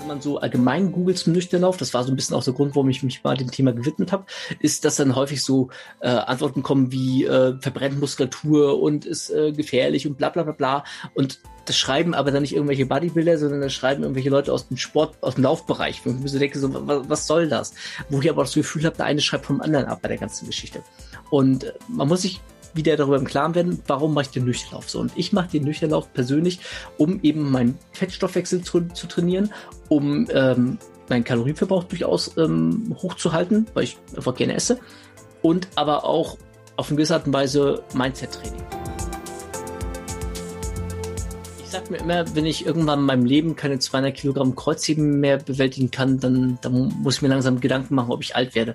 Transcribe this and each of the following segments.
wenn man so allgemein googelt zum Nüchternlauf, das war so ein bisschen auch der Grund, warum ich mich mal dem Thema gewidmet habe, ist, dass dann häufig so äh, Antworten kommen wie äh, verbrennt Muskulatur und ist äh, gefährlich und bla bla bla bla. Und das schreiben aber dann nicht irgendwelche Bodybuilder, sondern das schreiben irgendwelche Leute aus dem Sport, aus dem Laufbereich. Wo ich mir so denke, so, was, was soll das? Wo ich aber das Gefühl habe, der eine schreibt vom anderen ab bei der ganzen Geschichte. Und äh, man muss sich wieder darüber im Klaren werden, warum mache ich den Nüchternlauf so. Und ich mache den Nüchternlauf persönlich, um eben meinen Fettstoffwechsel zu, zu trainieren, um ähm, meinen Kalorienverbrauch durchaus ähm, hochzuhalten, weil ich einfach gerne esse. Und aber auch auf eine gewisse Art und Weise Mindset-Training. Ich sag mir immer, wenn ich irgendwann in meinem Leben keine 200 Kilogramm Kreuzheben mehr bewältigen kann, dann, dann muss ich mir langsam Gedanken machen, ob ich alt werde.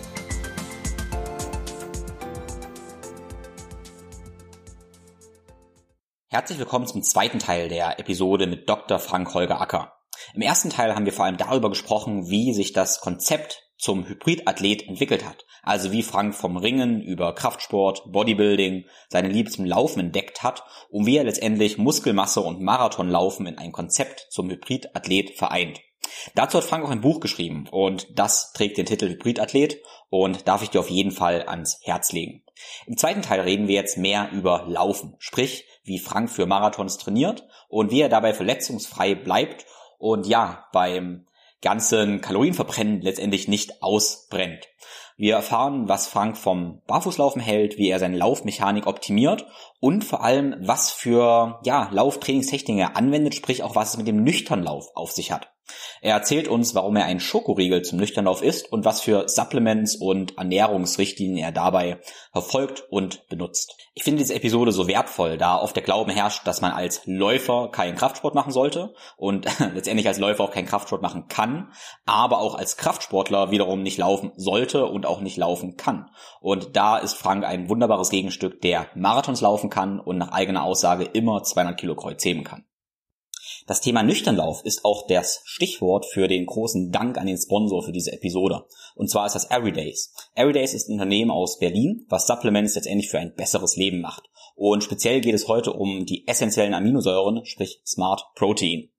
Herzlich willkommen zum zweiten Teil der Episode mit Dr. Frank Holger Acker. Im ersten Teil haben wir vor allem darüber gesprochen, wie sich das Konzept zum Hybridathlet entwickelt hat. Also wie Frank vom Ringen über Kraftsport, Bodybuilding seine Liebe zum Laufen entdeckt hat und wie er letztendlich Muskelmasse und Marathonlaufen in ein Konzept zum Hybridathlet vereint. Dazu hat Frank auch ein Buch geschrieben und das trägt den Titel Hybridathlet und darf ich dir auf jeden Fall ans Herz legen. Im zweiten Teil reden wir jetzt mehr über Laufen, sprich wie Frank für Marathons trainiert und wie er dabei verletzungsfrei bleibt und ja, beim ganzen Kalorienverbrennen letztendlich nicht ausbrennt. Wir erfahren, was Frank vom Barfußlaufen hält, wie er seine Laufmechanik optimiert und vor allem, was für ja, Lauftrainingstechniken er anwendet, sprich auch was es mit dem Nüchternlauf auf sich hat. Er erzählt uns, warum er einen Schokoriegel zum Nüchternlauf isst und was für Supplements und Ernährungsrichtlinien er dabei verfolgt und benutzt. Ich finde diese Episode so wertvoll, da oft der Glauben herrscht, dass man als Läufer keinen Kraftsport machen sollte und letztendlich als Läufer auch keinen Kraftsport machen kann, aber auch als Kraftsportler wiederum nicht laufen sollte und auch nicht laufen kann. Und da ist Frank ein wunderbares Gegenstück, der Marathons laufen kann und nach eigener Aussage immer 200 Kilo Kreuz heben kann. Das Thema Nüchternlauf ist auch das Stichwort für den großen Dank an den Sponsor für diese Episode. Und zwar ist das Everydays. Everydays ist ein Unternehmen aus Berlin, was Supplements letztendlich für ein besseres Leben macht. Und speziell geht es heute um die essentiellen Aminosäuren, sprich Smart Protein.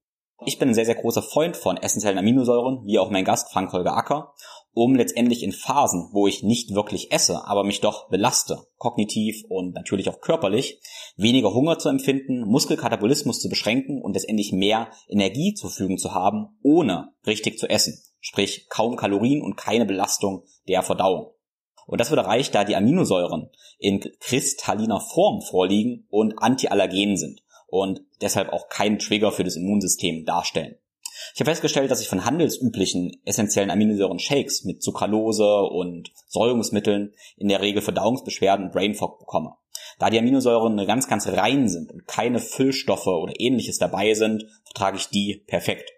Ich bin ein sehr, sehr großer Freund von essentiellen Aminosäuren, wie auch mein Gast Frank Holger Acker um letztendlich in Phasen, wo ich nicht wirklich esse, aber mich doch belaste, kognitiv und natürlich auch körperlich, weniger Hunger zu empfinden, Muskelkatabolismus zu beschränken und letztendlich mehr Energie zur Verfügung zu haben, ohne richtig zu essen, sprich kaum Kalorien und keine Belastung der Verdauung. Und das wird erreicht, da die Aminosäuren in kristalliner Form vorliegen und antiallergen sind und deshalb auch keinen Trigger für das Immunsystem darstellen. Ich habe festgestellt, dass ich von handelsüblichen essentiellen Aminosäuren-Shakes mit Zuckerlose und Säurungsmitteln in der Regel Verdauungsbeschwerden und Brain Fog bekomme. Da die Aminosäuren ganz, ganz rein sind und keine Füllstoffe oder ähnliches dabei sind, vertrage ich die perfekt.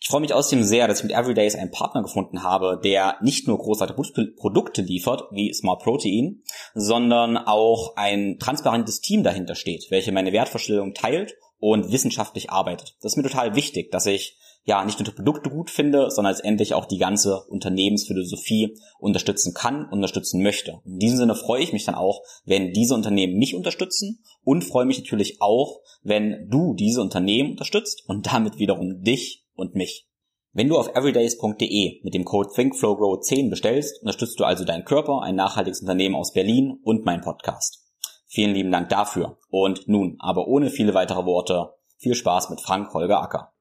Ich freue mich außerdem sehr, dass ich mit Everydays einen Partner gefunden habe, der nicht nur großartige Produkte liefert, wie Smart Protein, sondern auch ein transparentes Team dahinter steht, welche meine Wertvorstellung teilt und wissenschaftlich arbeitet. Das ist mir total wichtig, dass ich ja nicht nur die Produkte gut finde, sondern letztendlich auch die ganze Unternehmensphilosophie unterstützen kann, unterstützen möchte. In diesem Sinne freue ich mich dann auch, wenn diese Unternehmen mich unterstützen und freue mich natürlich auch, wenn du diese Unternehmen unterstützt und damit wiederum dich und mich. Wenn du auf everydays.de mit dem Code ThinkFlowGrow10 bestellst, unterstützt du also deinen Körper, ein nachhaltiges Unternehmen aus Berlin und meinen Podcast. Vielen lieben Dank dafür. Und nun, aber ohne viele weitere Worte, viel Spaß mit Frank Holger Acker.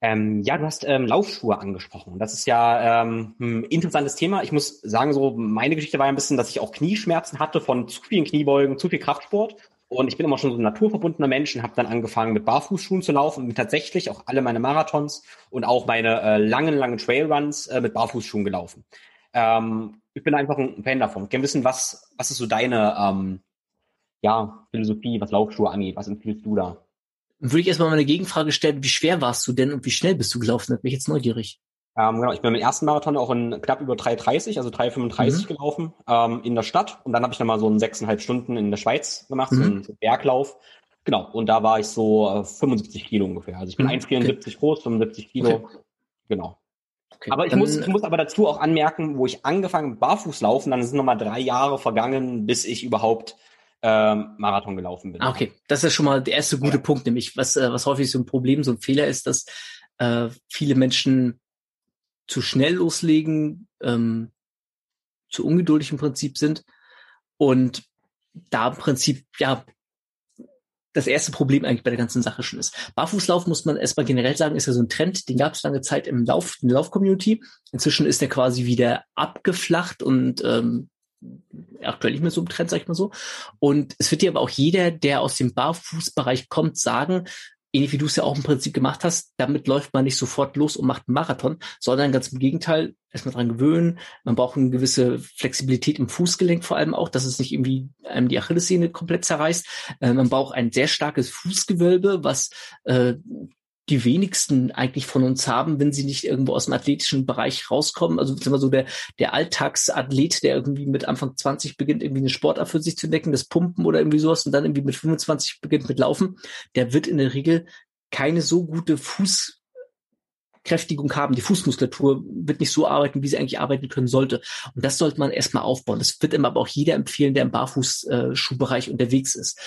Ähm, ja, du hast ähm, Laufschuhe angesprochen. Das ist ja ähm, ein interessantes Thema. Ich muss sagen, so meine Geschichte war ja ein bisschen, dass ich auch Knieschmerzen hatte von zu vielen Kniebeugen, zu viel Kraftsport. Und ich bin immer schon so ein naturverbundener Mensch und habe dann angefangen mit Barfußschuhen zu laufen und mit tatsächlich auch alle meine Marathons und auch meine äh, langen, langen Trailruns äh, mit Barfußschuhen gelaufen. Ähm, ich bin einfach ein Fan davon. Ich kann wissen, was, was ist so deine ähm, ja, Philosophie, was Laufschuhe angeht. Was empfiehlst du da? Würde ich erstmal mal eine Gegenfrage stellen, wie schwer warst du denn und wie schnell bist du gelaufen? Da bin ich jetzt neugierig. Ähm, genau, ich bin meinen ersten Marathon auch in knapp über 3,30, also 3,35 mhm. gelaufen ähm, in der Stadt. Und dann habe ich nochmal so einen sechseinhalb Stunden in der Schweiz gemacht, mhm. so einen Berglauf. Genau, und da war ich so äh, 75 Kilo ungefähr. Also ich bin mhm. 1,74 okay. groß, 75 Kilo. Okay. Genau. Okay, aber ich muss, ich muss aber dazu auch anmerken, wo ich angefangen barfuß laufen, dann sind nochmal drei Jahre vergangen, bis ich überhaupt ähm, Marathon gelaufen bin. Ah, okay, das ist schon mal der erste gute ja. Punkt, nämlich was, äh, was häufig so ein Problem, so ein Fehler ist, dass äh, viele Menschen zu schnell loslegen, ähm, zu ungeduldig im Prinzip sind und da im Prinzip ja das erste Problem eigentlich bei der ganzen Sache schon ist. Barfußlauf muss man erstmal generell sagen, ist ja so ein Trend, den gab es lange Zeit im Lauf, in der Lauf-Community. Inzwischen ist der quasi wieder abgeflacht und ähm, aktuell nicht mehr so im Trend, sag ich mal so. Und es wird dir aber auch jeder, der aus dem Barfußbereich kommt, sagen, ähnlich wie du es ja auch im Prinzip gemacht hast, damit läuft man nicht sofort los und macht einen Marathon, sondern ganz im Gegenteil, erstmal dran gewöhnen. Man braucht eine gewisse Flexibilität im Fußgelenk vor allem auch, dass es nicht irgendwie einem die Achillessehne komplett zerreißt. Äh, man braucht ein sehr starkes Fußgewölbe, was äh, die wenigsten eigentlich von uns haben, wenn sie nicht irgendwo aus dem athletischen Bereich rauskommen. Also immer so der, der Alltagsathlet, der irgendwie mit Anfang 20 beginnt, irgendwie eine Sportart für sich zu entdecken, das Pumpen oder irgendwie sowas und dann irgendwie mit 25 beginnt mit Laufen, der wird in der Regel keine so gute Fußkräftigung haben. Die Fußmuskulatur wird nicht so arbeiten, wie sie eigentlich arbeiten können sollte. Und das sollte man erstmal aufbauen. Das wird immer aber auch jeder empfehlen, der im Barfußschuhbereich unterwegs ist.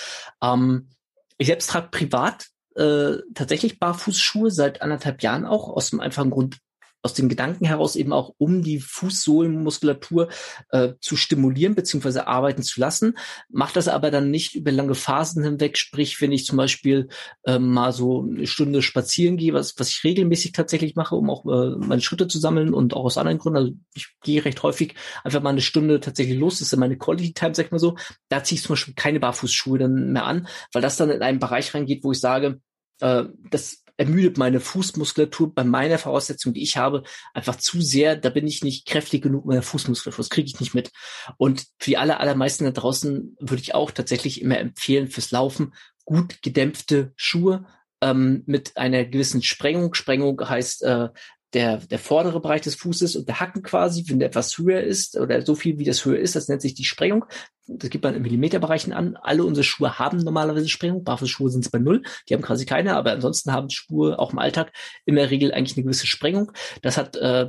Ähm, ich selbst trage privat äh, tatsächlich Barfußschuhe seit anderthalb Jahren auch, aus dem einfachen Grund, aus dem Gedanken heraus eben auch, um die Fußsohlenmuskulatur äh, zu stimulieren beziehungsweise arbeiten zu lassen. Macht das aber dann nicht über lange Phasen hinweg. Sprich, wenn ich zum Beispiel äh, mal so eine Stunde spazieren gehe, was, was ich regelmäßig tatsächlich mache, um auch äh, meine Schritte zu sammeln und auch aus anderen Gründen. Also ich gehe recht häufig einfach mal eine Stunde tatsächlich los. Das ist meine Quality Time, sag ich mal so. Da ziehe ich zum Beispiel keine Barfußschuhe dann mehr an, weil das dann in einen Bereich reingeht, wo ich sage, äh, das ermüdet meine Fußmuskulatur bei meiner Voraussetzung, die ich habe, einfach zu sehr. Da bin ich nicht kräftig genug meiner Fußmuskulatur. Das kriege ich nicht mit. Und für die aller, allermeisten da draußen würde ich auch tatsächlich immer empfehlen, fürs Laufen gut gedämpfte Schuhe ähm, mit einer gewissen Sprengung. Sprengung heißt, äh, der, der vordere Bereich des Fußes und der Hacken quasi, wenn der etwas höher ist oder so viel wie das höher ist, das nennt sich die Sprengung. Das gibt man in Millimeterbereichen an. Alle unsere Schuhe haben normalerweise Sprengung. Barfußschuhe sind es bei null. Die haben quasi keine, aber ansonsten haben Schuhe auch im Alltag in der Regel eigentlich eine gewisse Sprengung. Das hat äh,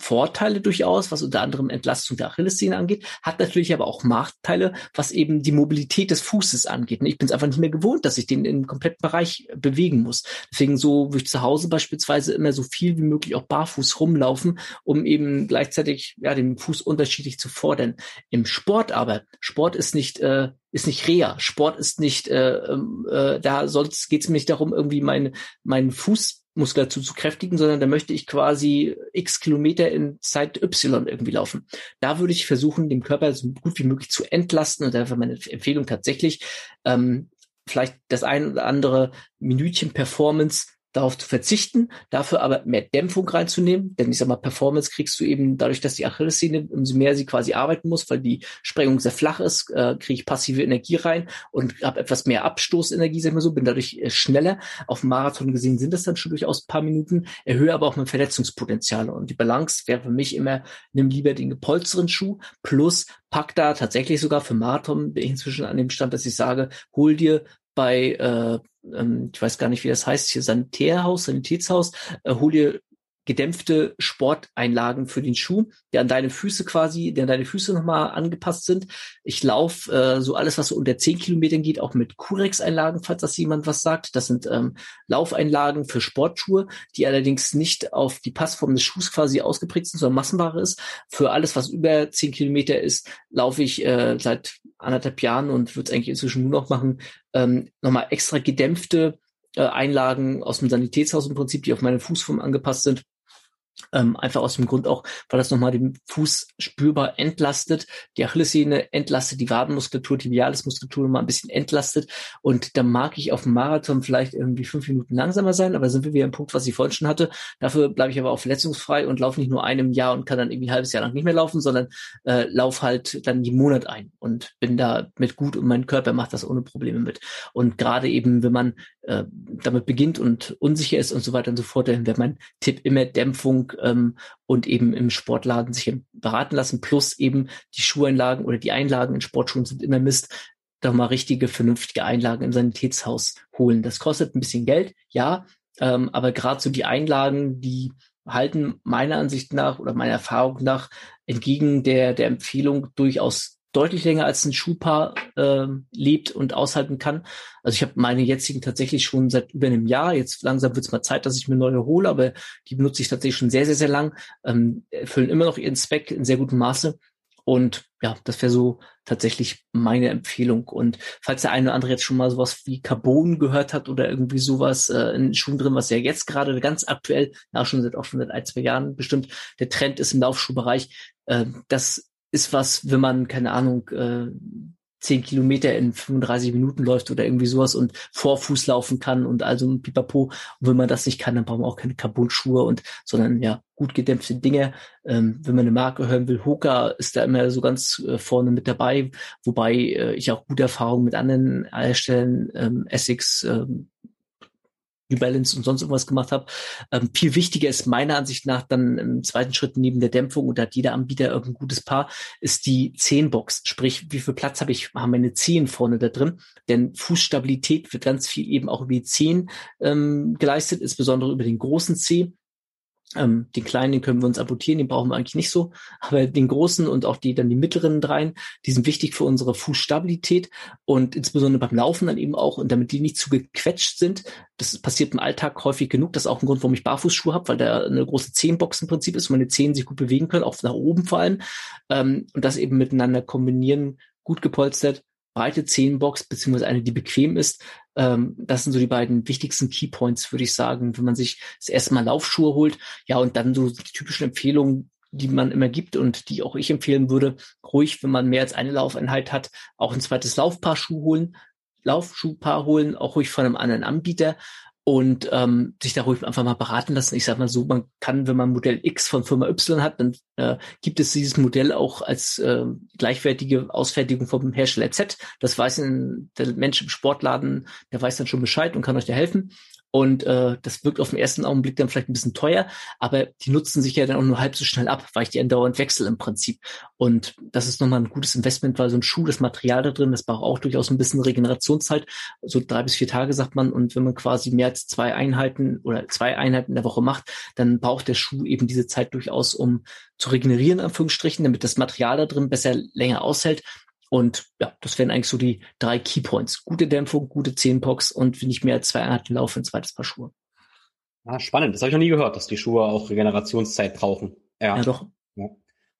Vorteile durchaus, was unter anderem Entlastung der Achillessehne angeht, hat natürlich aber auch Nachteile, was eben die Mobilität des Fußes angeht. Ich bin es einfach nicht mehr gewohnt, dass ich den im kompletten Bereich bewegen muss. Deswegen so würde ich zu Hause beispielsweise immer so viel wie möglich auch barfuß rumlaufen, um eben gleichzeitig ja den Fuß unterschiedlich zu fordern. Im Sport aber, Sport ist nicht äh, ist nicht Reha. Sport ist nicht, äh, ähm, äh, da geht es mir nicht darum, irgendwie meinen meinen Fuß Muskulatur zu kräftigen, sondern da möchte ich quasi x Kilometer in Zeit Y irgendwie laufen. Da würde ich versuchen, den Körper so gut wie möglich zu entlasten und dafür meine Empfehlung tatsächlich, ähm, vielleicht das ein oder andere Minütchen Performance darauf zu verzichten, dafür aber mehr Dämpfung reinzunehmen. Denn ich sag mal, Performance kriegst du eben dadurch, dass die Achillessehne, umso mehr sie quasi arbeiten muss, weil die Sprengung sehr flach ist, äh, kriege ich passive Energie rein und habe etwas mehr Abstoßenergie, sag ich mal so, bin dadurch äh, schneller. Auf Marathon gesehen sind das dann schon durchaus ein paar Minuten, erhöhe aber auch mein Verletzungspotenzial. Und die Balance wäre für mich immer, nimm lieber den gepolsteren Schuh plus pack da tatsächlich sogar für Marathon, bin ich inzwischen an dem Stand, dass ich sage, hol dir bei, äh, ähm, ich weiß gar nicht, wie das heißt, hier Sanitärhaus, Sanitätshaus, äh, hol dir gedämpfte Sporteinlagen für den Schuh, der an deine Füße quasi, der an deine Füße nochmal angepasst sind. Ich laufe äh, so alles, was so unter zehn Kilometern geht, auch mit Curex-Einlagen, falls das jemand was sagt. Das sind ähm, Laufeinlagen für Sportschuhe, die allerdings nicht auf die Passform des Schuhs quasi ausgeprägt sind, sondern Massenware ist. Für alles, was über zehn Kilometer ist, laufe ich äh, seit anderthalb Jahren und würde es eigentlich inzwischen nur noch machen, ähm, nochmal extra gedämpfte äh, Einlagen aus dem Sanitätshaus im Prinzip, die auf meine Fußform angepasst sind, ähm, einfach aus dem Grund auch, weil das nochmal den Fuß spürbar entlastet, die Achillessehne entlastet, die Wadenmuskulatur, die Tibialismuskulatur nochmal ein bisschen entlastet. Und da mag ich auf dem Marathon vielleicht irgendwie fünf Minuten langsamer sein, aber sind wir wieder im Punkt, was ich vorhin schon hatte. Dafür bleibe ich aber auch verletzungsfrei und laufe nicht nur einem Jahr und kann dann irgendwie ein halbes Jahr lang nicht mehr laufen, sondern äh, laufe halt dann die Monat ein und bin da mit gut und mein Körper macht das ohne Probleme mit. Und gerade eben, wenn man äh, damit beginnt und unsicher ist und so weiter und so fort, dann wäre mein Tipp immer Dämpfung ähm, und eben im Sportladen sich beraten lassen, plus eben die Schuheinlagen oder die Einlagen in Sportschuhen sind immer Mist. Da mal richtige, vernünftige Einlagen im Sanitätshaus holen. Das kostet ein bisschen Geld, ja, ähm, aber gerade so die Einlagen, die halten meiner Ansicht nach oder meiner Erfahrung nach entgegen der, der Empfehlung durchaus deutlich länger als ein Schuhpaar äh, lebt und aushalten kann. Also ich habe meine jetzigen tatsächlich schon seit über einem Jahr. Jetzt langsam wird es mal Zeit, dass ich mir neue hole, aber die benutze ich tatsächlich schon sehr, sehr, sehr lang. Ähm, erfüllen immer noch ihren Zweck in sehr gutem Maße. Und ja, das wäre so tatsächlich meine Empfehlung. Und falls der eine oder andere jetzt schon mal sowas wie Carbon gehört hat oder irgendwie sowas äh, in Schuhen drin, was ja jetzt gerade ganz aktuell, ja schon seit auch schon seit ein, zwei Jahren bestimmt, der Trend ist im Laufschuhbereich, äh, das ist was, wenn man, keine Ahnung, äh, 10 Kilometer in 35 Minuten läuft oder irgendwie sowas und Vorfuß laufen kann und also ein Pipapo. Und wenn man das nicht kann, dann braucht man auch keine Carbon-Schuhe und, sondern ja, gut gedämpfte Dinge. Ähm, wenn man eine Marke hören will, Hoka ist da immer so ganz äh, vorne mit dabei, wobei äh, ich auch gute Erfahrungen mit anderen Herstellern, ähm, Essex, ähm, New Balance und sonst irgendwas gemacht habe. Ähm, viel wichtiger ist meiner Ansicht nach dann im zweiten Schritt neben der Dämpfung, und hat jeder Anbieter irgendein gutes Paar, ist die Zehenbox. Sprich, wie viel Platz habe ich, haben meine Zehen vorne da drin? Denn Fußstabilität wird ganz viel eben auch über die Zehen ähm, geleistet, insbesondere über den großen Zeh. Ähm, den kleinen, den können wir uns amputieren, den brauchen wir eigentlich nicht so. Aber den großen und auch die dann die mittleren dreien, die sind wichtig für unsere Fußstabilität und insbesondere beim Laufen dann eben auch. Und damit die nicht zu gequetscht sind, das passiert im Alltag häufig genug. Das ist auch ein Grund, warum ich Barfußschuhe habe, weil da eine große Zehenbox im Prinzip ist, wo meine Zehen sich gut bewegen können, auch nach oben vor allem. Ähm, und das eben miteinander kombinieren, gut gepolstert breite Zehenbox, beziehungsweise eine, die bequem ist. Ähm, das sind so die beiden wichtigsten Keypoints, würde ich sagen, wenn man sich das erste Mal Laufschuhe holt. Ja, und dann so die typischen Empfehlungen, die man immer gibt und die auch ich empfehlen würde, ruhig, wenn man mehr als eine Laufeinheit hat, auch ein zweites Laufpaar Schuh holen, Laufschuhpaar holen, auch ruhig von einem anderen Anbieter und ähm, sich da ruhig einfach mal beraten lassen. Ich sage mal so, man kann, wenn man Modell X von Firma Y hat, dann äh, gibt es dieses Modell auch als äh, gleichwertige Ausfertigung vom Hersteller Z. Das weiß ein, der Mensch im Sportladen, der weiß dann schon Bescheid und kann euch da helfen. Und äh, das wirkt auf den ersten Augenblick dann vielleicht ein bisschen teuer, aber die nutzen sich ja dann auch nur halb so schnell ab, weil ich die andauernd wechsle im Prinzip. Und das ist nochmal ein gutes Investment, weil so ein Schuh, das Material da drin, das braucht auch durchaus ein bisschen Regenerationszeit, so drei bis vier Tage sagt man. Und wenn man quasi mehr als zwei Einheiten oder zwei Einheiten in der Woche macht, dann braucht der Schuh eben diese Zeit durchaus, um zu regenerieren, Anführungsstrichen, damit das Material da drin besser länger aushält. Und ja, das wären eigentlich so die drei Keypoints. Gute Dämpfung, gute Zehenpox und wenn ich mehr als zwei Einheiten laufe, ein zweites Paar Schuhe. Ah, spannend. Das habe ich noch nie gehört, dass die Schuhe auch Regenerationszeit brauchen. Ja, ja doch. Ja,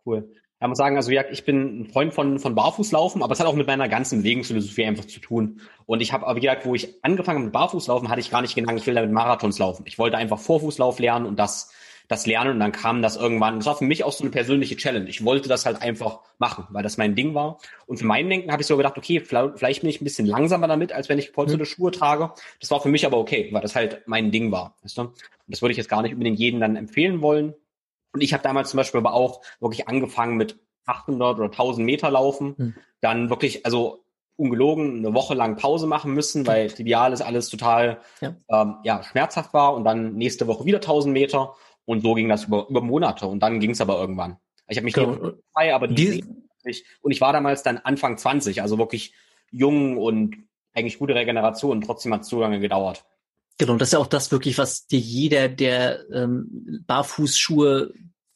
cool. Ich muss sagen, also ich bin ein Freund von, von Barfußlaufen, aber es hat auch mit meiner ganzen Bewegungsphilosophie einfach zu tun. Und ich habe, aber wie gesagt, wo ich angefangen habe mit Barfußlaufen, hatte ich gar nicht gedacht, ich will damit Marathons laufen. Ich wollte einfach Vorfußlauf lernen und das das Lernen und dann kam das irgendwann. Das war für mich auch so eine persönliche Challenge. Ich wollte das halt einfach machen, weil das mein Ding war. Und für mein Denken habe ich so gedacht, okay, vielleicht bin ich ein bisschen langsamer damit, als wenn ich polsterte mhm. Schuhe trage. Das war für mich aber okay, weil das halt mein Ding war. Weißt du? Und das würde ich jetzt gar nicht unbedingt jedem dann empfehlen wollen. Und ich habe damals zum Beispiel aber auch wirklich angefangen mit 800 oder 1000 Meter laufen. Mhm. Dann wirklich, also ungelogen eine Woche lang Pause machen müssen, weil Tibialis alles total ja. Ähm, ja, schmerzhaft war und dann nächste Woche wieder 1000 Meter und so ging das über, über Monate und dann ging es aber irgendwann. Ich habe mich genau. frei, aber die, die und ich war damals dann Anfang 20, also wirklich jung und eigentlich gute Regeneration. Trotzdem hat es so lange gedauert. Genau, das ist ja auch das wirklich, was dir jeder, der ähm, Barfußschuhe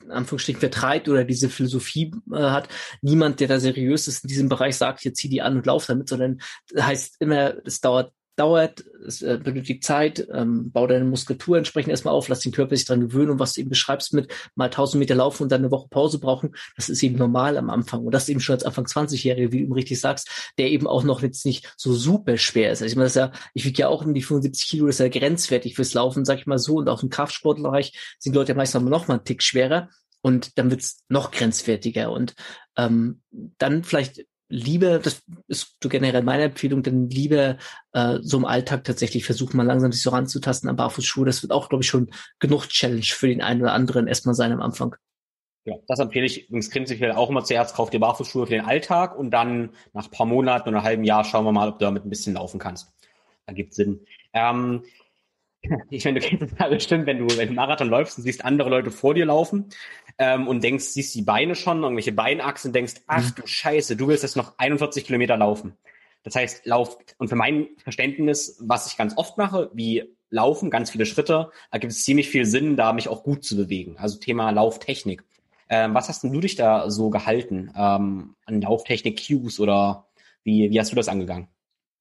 Anführungsstrichen vertreibt oder diese Philosophie äh, hat. Niemand, der da seriös ist in diesem Bereich, sagt, jetzt zieh die an und lauf damit, sondern heißt immer, es dauert dauert, es äh, benötigt Zeit, ähm, bau deine Muskulatur entsprechend erstmal auf, lass den Körper sich dran gewöhnen und was du eben beschreibst mit mal 1000 Meter laufen und dann eine Woche Pause brauchen, das ist eben normal am Anfang. Und das eben schon als Anfang 20-Jährige, wie du eben richtig sagst, der eben auch noch jetzt nicht so super schwer ist. Also ich meine, das ist ja, ich wiege ja auch in die 75 Kilo, das ist ja grenzwertig fürs Laufen, sag ich mal so. Und auch im Kraftsportbereich sind Leute ja meistens noch mal einen Tick schwerer. Und dann wird's noch grenzwertiger. Und ähm, dann vielleicht lieber, das ist so generell meine Empfehlung, dann lieber äh, so im Alltag tatsächlich versuchen, mal langsam sich so ranzutasten an Barfußschuhe. Das wird auch, glaube ich, schon genug Challenge für den einen oder anderen erstmal sein am Anfang. Ja, das empfehle ich übrigens prinzipiell auch immer zuerst, kauf dir Barfußschuhe für den Alltag und dann nach paar Monaten oder einem halben Jahr schauen wir mal, ob du damit ein bisschen laufen kannst. ergibt Sinn. Ähm, ich meine, du kennst das ja bestimmt, wenn du, wenn du Marathon läufst und siehst andere Leute vor dir laufen ähm, und denkst, siehst die Beine schon, irgendwelche Beinachsen, denkst, ach du Scheiße, du willst jetzt noch 41 Kilometer laufen. Das heißt, Lauf, und für mein Verständnis, was ich ganz oft mache, wie Laufen, ganz viele Schritte, ergibt es ziemlich viel Sinn, da mich auch gut zu bewegen. Also Thema Lauftechnik. Ähm, was hast denn du dich da so gehalten ähm, an Lauftechnik-Cues oder wie, wie hast du das angegangen?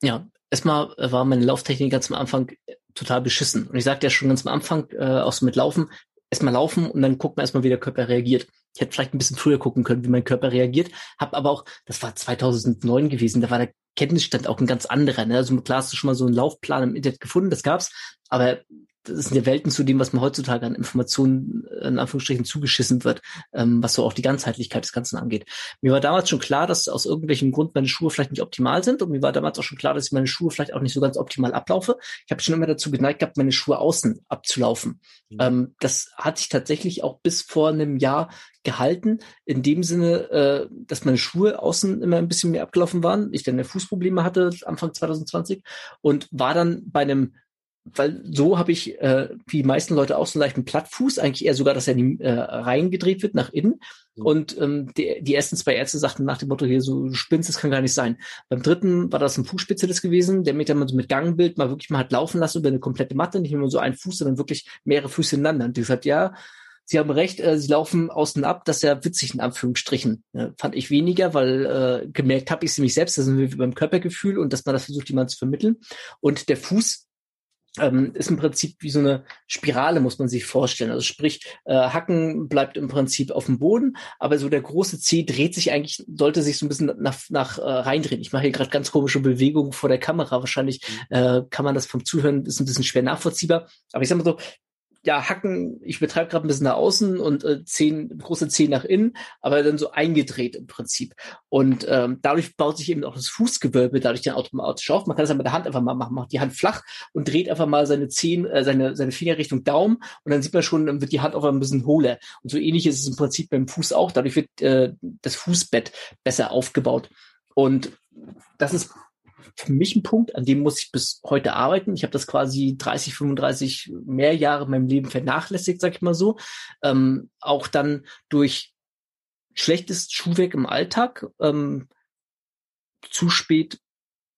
Ja, erstmal war meine Lauftechnik ganz am Anfang äh, total beschissen. Und ich sagte ja schon ganz am Anfang, äh, auch so mit Laufen, erstmal laufen und dann gucken wir erstmal, wie der Körper reagiert. Ich hätte vielleicht ein bisschen früher gucken können, wie mein Körper reagiert, habe aber auch, das war 2009 gewesen, da war der Kenntnisstand auch ein ganz anderer. Ne? Also klar hast du schon mal so einen Laufplan im Internet gefunden, das gab's, aber das sind ja Welten zu dem, was man heutzutage an Informationen in Anführungsstrichen zugeschissen wird, ähm, was so auch die Ganzheitlichkeit des Ganzen angeht. Mir war damals schon klar, dass aus irgendwelchem Grund meine Schuhe vielleicht nicht optimal sind und mir war damals auch schon klar, dass ich meine Schuhe vielleicht auch nicht so ganz optimal ablaufe. Ich habe schon immer dazu geneigt gehabt, meine Schuhe außen abzulaufen. Mhm. Ähm, das hat sich tatsächlich auch bis vor einem Jahr gehalten, in dem Sinne, äh, dass meine Schuhe außen immer ein bisschen mehr abgelaufen waren, ich dann Fußprobleme hatte Anfang 2020 und war dann bei einem weil so habe ich, äh, wie die meisten Leute auch, so einen leichten Plattfuß, eigentlich eher sogar, dass er die, äh, reingedreht wird nach innen. Mhm. Und ähm, die, die ersten zwei Ärzte sagten nach dem Motto hier so, du spinnst, das kann gar nicht sein. Beim dritten war das ein Fußspezialist gewesen, der mich dann mal so mit Gangbild mal wirklich mal hat laufen lassen über eine komplette Matte, nicht nur so ein Fuß, sondern wirklich mehrere Füße ineinander. Und die sagt, ja, Sie haben recht, äh, sie laufen außen ab, das ist ja witzig in Anführungsstrichen. Ja, fand ich weniger, weil äh, gemerkt habe ich es nämlich selbst, da sind wir beim Körpergefühl und dass man das versucht, jemand zu vermitteln. Und der Fuß ähm, ist im Prinzip wie so eine Spirale, muss man sich vorstellen. Also sprich, äh, Hacken bleibt im Prinzip auf dem Boden, aber so der große C dreht sich eigentlich, sollte sich so ein bisschen nach, nach äh, reindrehen. Ich mache hier gerade ganz komische Bewegungen vor der Kamera. Wahrscheinlich mhm. äh, kann man das vom Zuhören, ist ein bisschen schwer nachvollziehbar. Aber ich sag mal so, ja, Hacken, ich betreibe gerade ein bisschen nach außen und äh, zehn, große Zehen nach innen, aber dann so eingedreht im Prinzip. Und ähm, dadurch baut sich eben auch das Fußgewölbe dadurch dann automatisch auf. Man kann das ja mit der Hand einfach mal machen, macht die Hand flach und dreht einfach mal seine Zehen, äh, seine, seine Finger Richtung Daumen und dann sieht man schon, dann wird die Hand auch ein bisschen hohler. Und so ähnlich ist es im Prinzip beim Fuß auch. Dadurch wird äh, das Fußbett besser aufgebaut. Und das ist für mich ein Punkt, an dem muss ich bis heute arbeiten. Ich habe das quasi 30, 35 mehr Jahre in meinem Leben vernachlässigt, sag ich mal so. Ähm, auch dann durch schlechtes Schuhwerk im Alltag, ähm, zu spät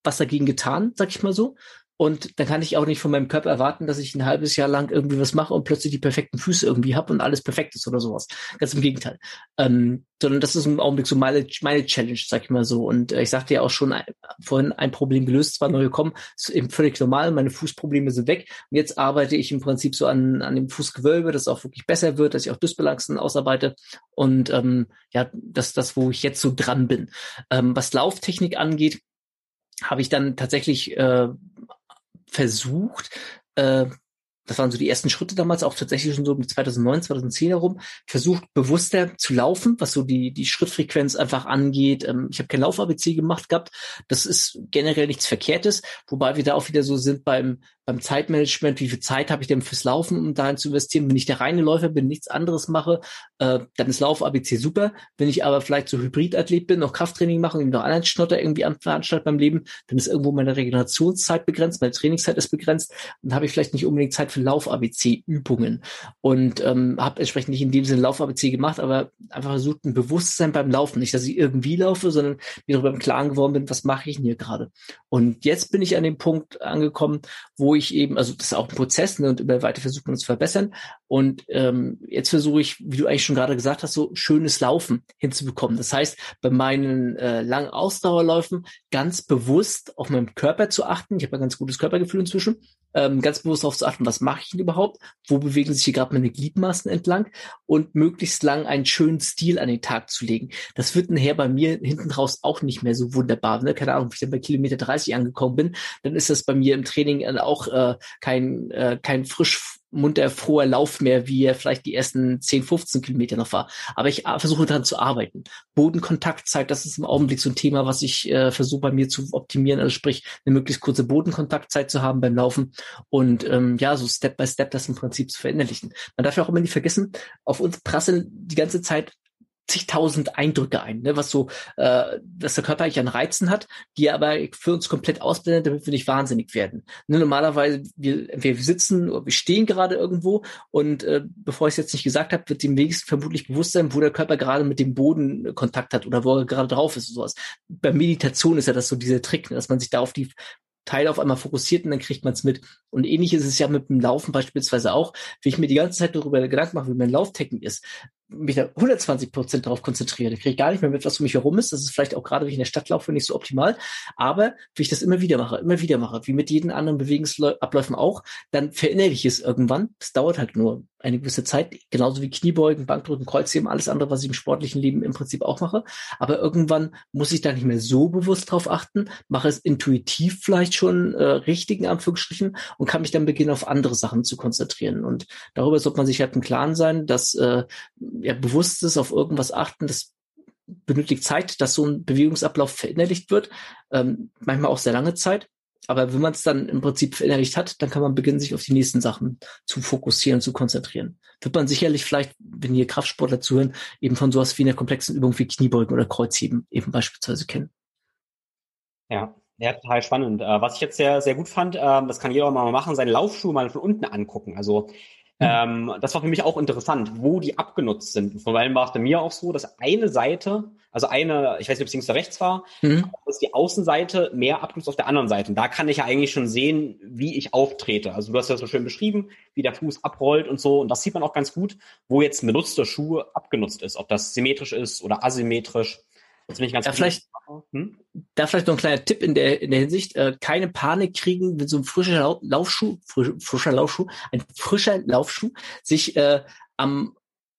was dagegen getan, sag ich mal so. Und dann kann ich auch nicht von meinem Körper erwarten, dass ich ein halbes Jahr lang irgendwie was mache und plötzlich die perfekten Füße irgendwie habe und alles perfekt ist oder sowas. Ganz im Gegenteil. Ähm, sondern das ist im Augenblick so meine, meine Challenge, sag ich mal so. Und äh, ich sagte ja auch schon ein, vorhin, ein Problem gelöst, zwar neu gekommen, ist eben völlig normal, meine Fußprobleme sind weg. Und jetzt arbeite ich im Prinzip so an, an dem Fußgewölbe, dass es auch wirklich besser wird, dass ich auch Dysbalancen ausarbeite. Und ähm, ja, das das, wo ich jetzt so dran bin. Ähm, was Lauftechnik angeht, habe ich dann tatsächlich äh, versucht, äh, das waren so die ersten Schritte damals, auch tatsächlich schon so um 2009, 2010 herum, versucht bewusster zu laufen, was so die, die Schrittfrequenz einfach angeht. Ähm, ich habe kein Lauf-ABC gemacht gehabt. Das ist generell nichts Verkehrtes, wobei wir da auch wieder so sind beim, beim Zeitmanagement, wie viel Zeit habe ich denn fürs Laufen, um dahin zu investieren? Wenn ich der reine Läufer bin, nichts anderes mache, äh, dann ist Lauf ABC super. Wenn ich aber vielleicht so Hybridathlet bin, noch Krafttraining mache und noch anderen Schnotter irgendwie veranstaltet beim Leben, dann ist irgendwo meine Regenerationszeit begrenzt, meine Trainingszeit ist begrenzt. Dann habe ich vielleicht nicht unbedingt Zeit für Lauf-ABC-Übungen und ähm, habe entsprechend nicht in dem Sinne Lauf-ABC gemacht, aber einfach versucht, ein Bewusstsein beim Laufen, nicht, dass ich irgendwie laufe, sondern mir darüber im Klaren geworden bin, was mache ich denn hier gerade? Und jetzt bin ich an dem Punkt angekommen, wo ich eben, also das ist auch ein Prozess ne, und immer weiter versucht man zu verbessern. Und ähm, jetzt versuche ich, wie du eigentlich schon gerade gesagt hast, so schönes Laufen hinzubekommen. Das heißt, bei meinen äh, langen Ausdauerläufen ganz bewusst auf meinem Körper zu achten. Ich habe ein ganz gutes Körpergefühl inzwischen. Ähm, ganz bewusst darauf zu achten, was mache ich denn überhaupt? Wo bewegen sich hier gerade meine Gliedmaßen entlang? Und möglichst lang einen schönen Stil an den Tag zu legen. Das wird nachher bei mir hinten raus auch nicht mehr so wunderbar. Ne? Keine Ahnung, wenn ich dann bei Kilometer 30 angekommen bin, dann ist das bei mir im Training auch auch äh, kein, äh, kein frisch munterfroher Lauf mehr, wie er vielleicht die ersten 10, 15 Kilometer noch war. Aber ich äh, versuche daran zu arbeiten. Bodenkontaktzeit, das ist im Augenblick so ein Thema, was ich äh, versuche bei mir zu optimieren, also sprich eine möglichst kurze Bodenkontaktzeit zu haben beim Laufen und ähm, ja, so Step by Step das im Prinzip zu verinnerlichen. Man darf ja auch immer nicht vergessen, auf uns prasseln die ganze Zeit zigtausend Eindrücke ein, ne, was so, äh, dass der Körper eigentlich an Reizen hat, die er aber für uns komplett ausblendet, damit wir nicht wahnsinnig werden. Ne, normalerweise, wir, wir sitzen oder wir stehen gerade irgendwo und äh, bevor ich es jetzt nicht gesagt habe, wird dem wenigsten vermutlich bewusst sein, wo der Körper gerade mit dem Boden Kontakt hat oder wo er gerade drauf ist und sowas. Bei Meditation ist ja das so dieser Trick, ne, dass man sich da auf die Teil auf einmal fokussiert und dann kriegt man es mit. Und ähnlich ist es ja mit dem Laufen beispielsweise auch. Wie ich mir die ganze Zeit darüber Gedanken mache, wie mein Lauftecken ist, mich da 120 Prozent darauf konzentriere. Ich kriege gar nicht mehr mit, was um mich herum ist. Das ist vielleicht auch gerade, wenn ich in der Stadt laufe, nicht so optimal. Aber wie ich das immer wieder mache, immer wieder mache, wie mit jedem anderen Bewegungsabläufen auch, dann verinnerliche ich es irgendwann. Es dauert halt nur eine gewisse Zeit, genauso wie Kniebeugen, Bankdrücken, Kreuzheben, alles andere, was ich im sportlichen Leben im Prinzip auch mache. Aber irgendwann muss ich da nicht mehr so bewusst drauf achten, mache es intuitiv vielleicht schon äh, richtig in Anführungsstrichen und kann mich dann beginnen, auf andere Sachen zu konzentrieren. Und darüber sollte man sich halt im Klaren sein, dass äh, ja, bewusstes auf irgendwas achten, das benötigt Zeit, dass so ein Bewegungsablauf verinnerlicht wird, ähm, manchmal auch sehr lange Zeit. Aber wenn man es dann im Prinzip verinnerlicht hat, dann kann man beginnen, sich auf die nächsten Sachen zu fokussieren, zu konzentrieren. Wird man sicherlich vielleicht, wenn hier Kraftsportler zuhören, eben von sowas wie einer komplexen Übung wie Kniebeugen oder Kreuzheben eben beispielsweise kennen. Ja, ja, total spannend. Äh, was ich jetzt sehr, sehr gut fand, ähm, das kann jeder auch mal machen, seine Laufschuhe mal von unten angucken. Also. Ähm, das war für mich auch interessant, wo die abgenutzt sind. Vor allem war es bei mir auch so, dass eine Seite, also eine, ich weiß nicht, ob es links oder rechts war, mhm. ist die Außenseite mehr abgenutzt auf der anderen Seite. Und da kann ich ja eigentlich schon sehen, wie ich auftrete. Also du hast das so schön beschrieben, wie der Fuß abrollt und so. Und das sieht man auch ganz gut, wo jetzt ein benutzter Schuh abgenutzt ist. Ob das symmetrisch ist oder asymmetrisch. Das bin ich ganz ja, vielleicht, hm? Da vielleicht noch ein kleiner Tipp in der, in der Hinsicht. Äh, keine Panik kriegen, wenn so ein frischer Laufschuh, frisch, frischer Laufschuh, ein frischer Laufschuh sich äh, am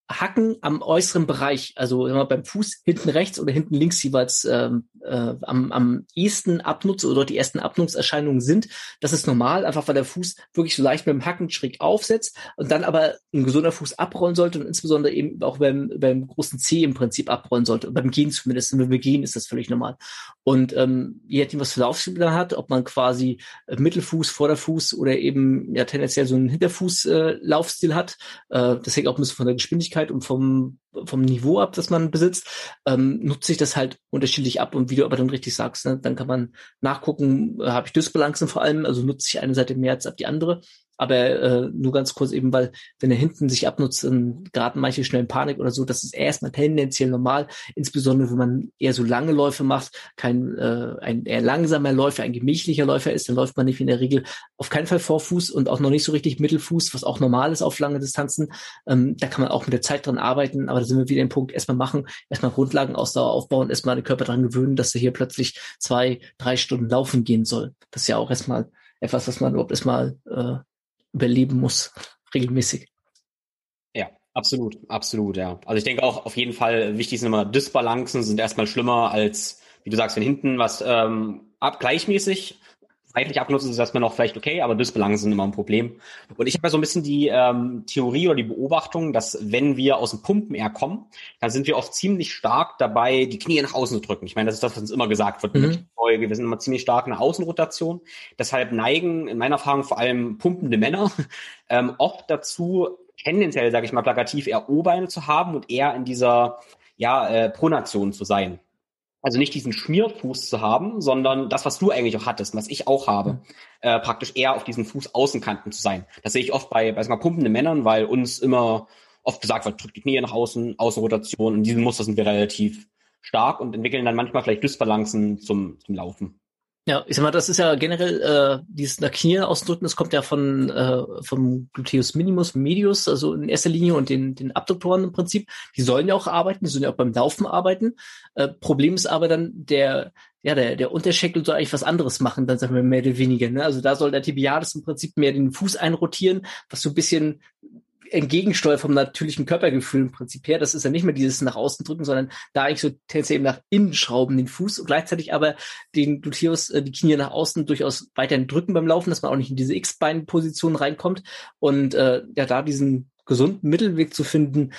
Hacken am äußeren Bereich, also immer beim Fuß hinten rechts oder hinten links jeweils ähm, äh, am, am ehesten abnutze oder die ersten Abnutzerscheinungen sind. Das ist normal, einfach weil der Fuß wirklich so leicht mit dem Hacken schräg aufsetzt und dann aber ein gesunder Fuß abrollen sollte und insbesondere eben auch beim, beim großen C im Prinzip abrollen sollte. beim Gehen zumindest. Wenn wir gehen, ist das völlig normal. Und ähm, je nachdem, was für Laufstil man hat, ob man quasi Mittelfuß, Vorderfuß oder eben ja tendenziell so einen Hinterfuß-Laufstil äh, hat, äh, das hängt auch ein bisschen von der Geschwindigkeit Geschwindigkeit und vom, vom Niveau ab, das man besitzt, ähm, nutze ich das halt unterschiedlich ab. Und wie du aber dann richtig sagst, ne, dann kann man nachgucken, äh, habe ich Dysbalancen vor allem, also nutze ich eine Seite mehr als ab die andere. Aber äh, nur ganz kurz eben, weil wenn er hinten sich abnutzt, dann geraten manche schnell in Panik oder so. Das ist erstmal tendenziell normal, insbesondere wenn man eher so lange Läufe macht, kein äh, ein eher langsamer Läufer, ein gemächlicher Läufer ist, dann läuft man nicht in der Regel auf keinen Fall Vorfuß und auch noch nicht so richtig Mittelfuß, was auch normal ist auf lange Distanzen. Ähm, da kann man auch mit der Zeit dran arbeiten, aber da sind wir wieder im Punkt, erstmal machen, erstmal Grundlagenausdauer aufbauen, erstmal den Körper dran gewöhnen, dass er hier plötzlich zwei, drei Stunden laufen gehen soll. Das ist ja auch erstmal etwas, was man überhaupt erstmal äh, überleben muss, regelmäßig. Ja, absolut, absolut, ja. Also ich denke auch auf jeden Fall wichtig sind immer Disbalancen sind erstmal schlimmer als, wie du sagst, wenn hinten was ähm, ab gleichmäßig seitlich abgenutzt ist erstmal noch vielleicht okay, aber Dysbalancen sind immer ein Problem. Und ich habe ja so ein bisschen die ähm, Theorie oder die Beobachtung, dass wenn wir aus dem Pumpen eher kommen, dann sind wir oft ziemlich stark dabei, die Knie nach außen zu drücken. Ich meine, das ist das, was uns immer gesagt wird. Mhm. Wir sind immer ziemlich stark in der Außenrotation. Deshalb neigen in meiner Erfahrung vor allem pumpende Männer ähm, oft dazu, tendenziell, sage ich mal, plakativ eher O-Beine zu haben und eher in dieser ja, äh, Pronation zu sein. Also nicht diesen Schmierfuß zu haben, sondern das, was du eigentlich auch hattest, was ich auch habe, äh, praktisch eher auf diesen Fußaußenkanten zu sein. Das sehe ich oft bei, bei mal pumpenden Männern, weil uns immer oft gesagt wird, drückt die Knie nach außen, Außenrotation. Und in diesem Muster sind wir relativ stark und entwickeln dann manchmal vielleicht Dysbalancen zum, zum Laufen. Ja, ich sag mal, das ist ja generell äh, dieses nach Knie ausdrücken, das kommt ja von äh, vom Gluteus minimus, medius, also in erster Linie und den den Abduktoren im Prinzip. Die sollen ja auch arbeiten, die sollen ja auch beim Laufen arbeiten. Äh, Problem ist aber dann der ja der der Unterschenkel soll eigentlich was anderes machen, dann sagen wir mehr oder weniger. Ne? Also da soll der Tibialis im Prinzip mehr den Fuß einrotieren, was so ein bisschen entgegensteuert vom natürlichen Körpergefühl im Prinzip her. Das ist ja nicht mehr dieses nach außen drücken, sondern da eigentlich so tendenziell eben nach innen schrauben den Fuß und gleichzeitig aber den Gluteus, äh, die Knie nach außen durchaus weiterhin drücken beim Laufen, dass man auch nicht in diese X-Bein-Position reinkommt und äh, ja da diesen gesunden Mittelweg zu finden,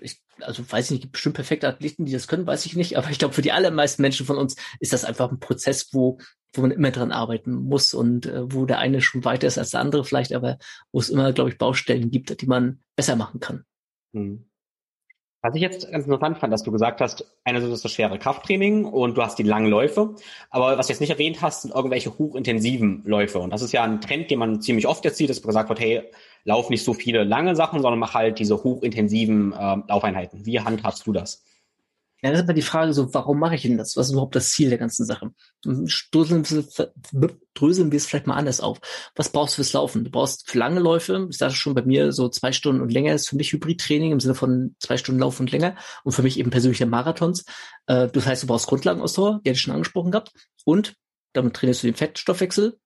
ich also weiß ich nicht, gibt bestimmt perfekte Athleten, die das können, weiß ich nicht, aber ich glaube, für die allermeisten Menschen von uns ist das einfach ein Prozess, wo, wo man immer dran arbeiten muss und äh, wo der eine schon weiter ist als der andere vielleicht, aber wo es immer, glaube ich, Baustellen gibt, die man besser machen kann. Hm. Was ich jetzt ganz interessant fand, dass du gesagt hast, einerseits ist das schwere Krafttraining und du hast die langen Läufe, aber was du jetzt nicht erwähnt hast, sind irgendwelche hochintensiven Läufe. Und das ist ja ein Trend, den man ziemlich oft jetzt sieht, dass gesagt wird, hey, lauf nicht so viele lange Sachen, sondern mach halt diese hochintensiven äh, Laufeinheiten. Wie handhabst du das? Ja, das ist aber die Frage so, warum mache ich denn das? Was ist überhaupt das Ziel der ganzen Sache? Dröseln, wir es vielleicht mal anders auf. Was brauchst du fürs Laufen? Du brauchst für lange Läufe, ich sage schon bei mir so zwei Stunden und länger ist für mich Hybridtraining im Sinne von zwei Stunden Laufen und länger und für mich eben persönliche Marathons. Äh, das heißt, du brauchst Grundlagenausdauer, die hätte ich schon angesprochen gehabt und damit trainierst du den Fettstoffwechsel,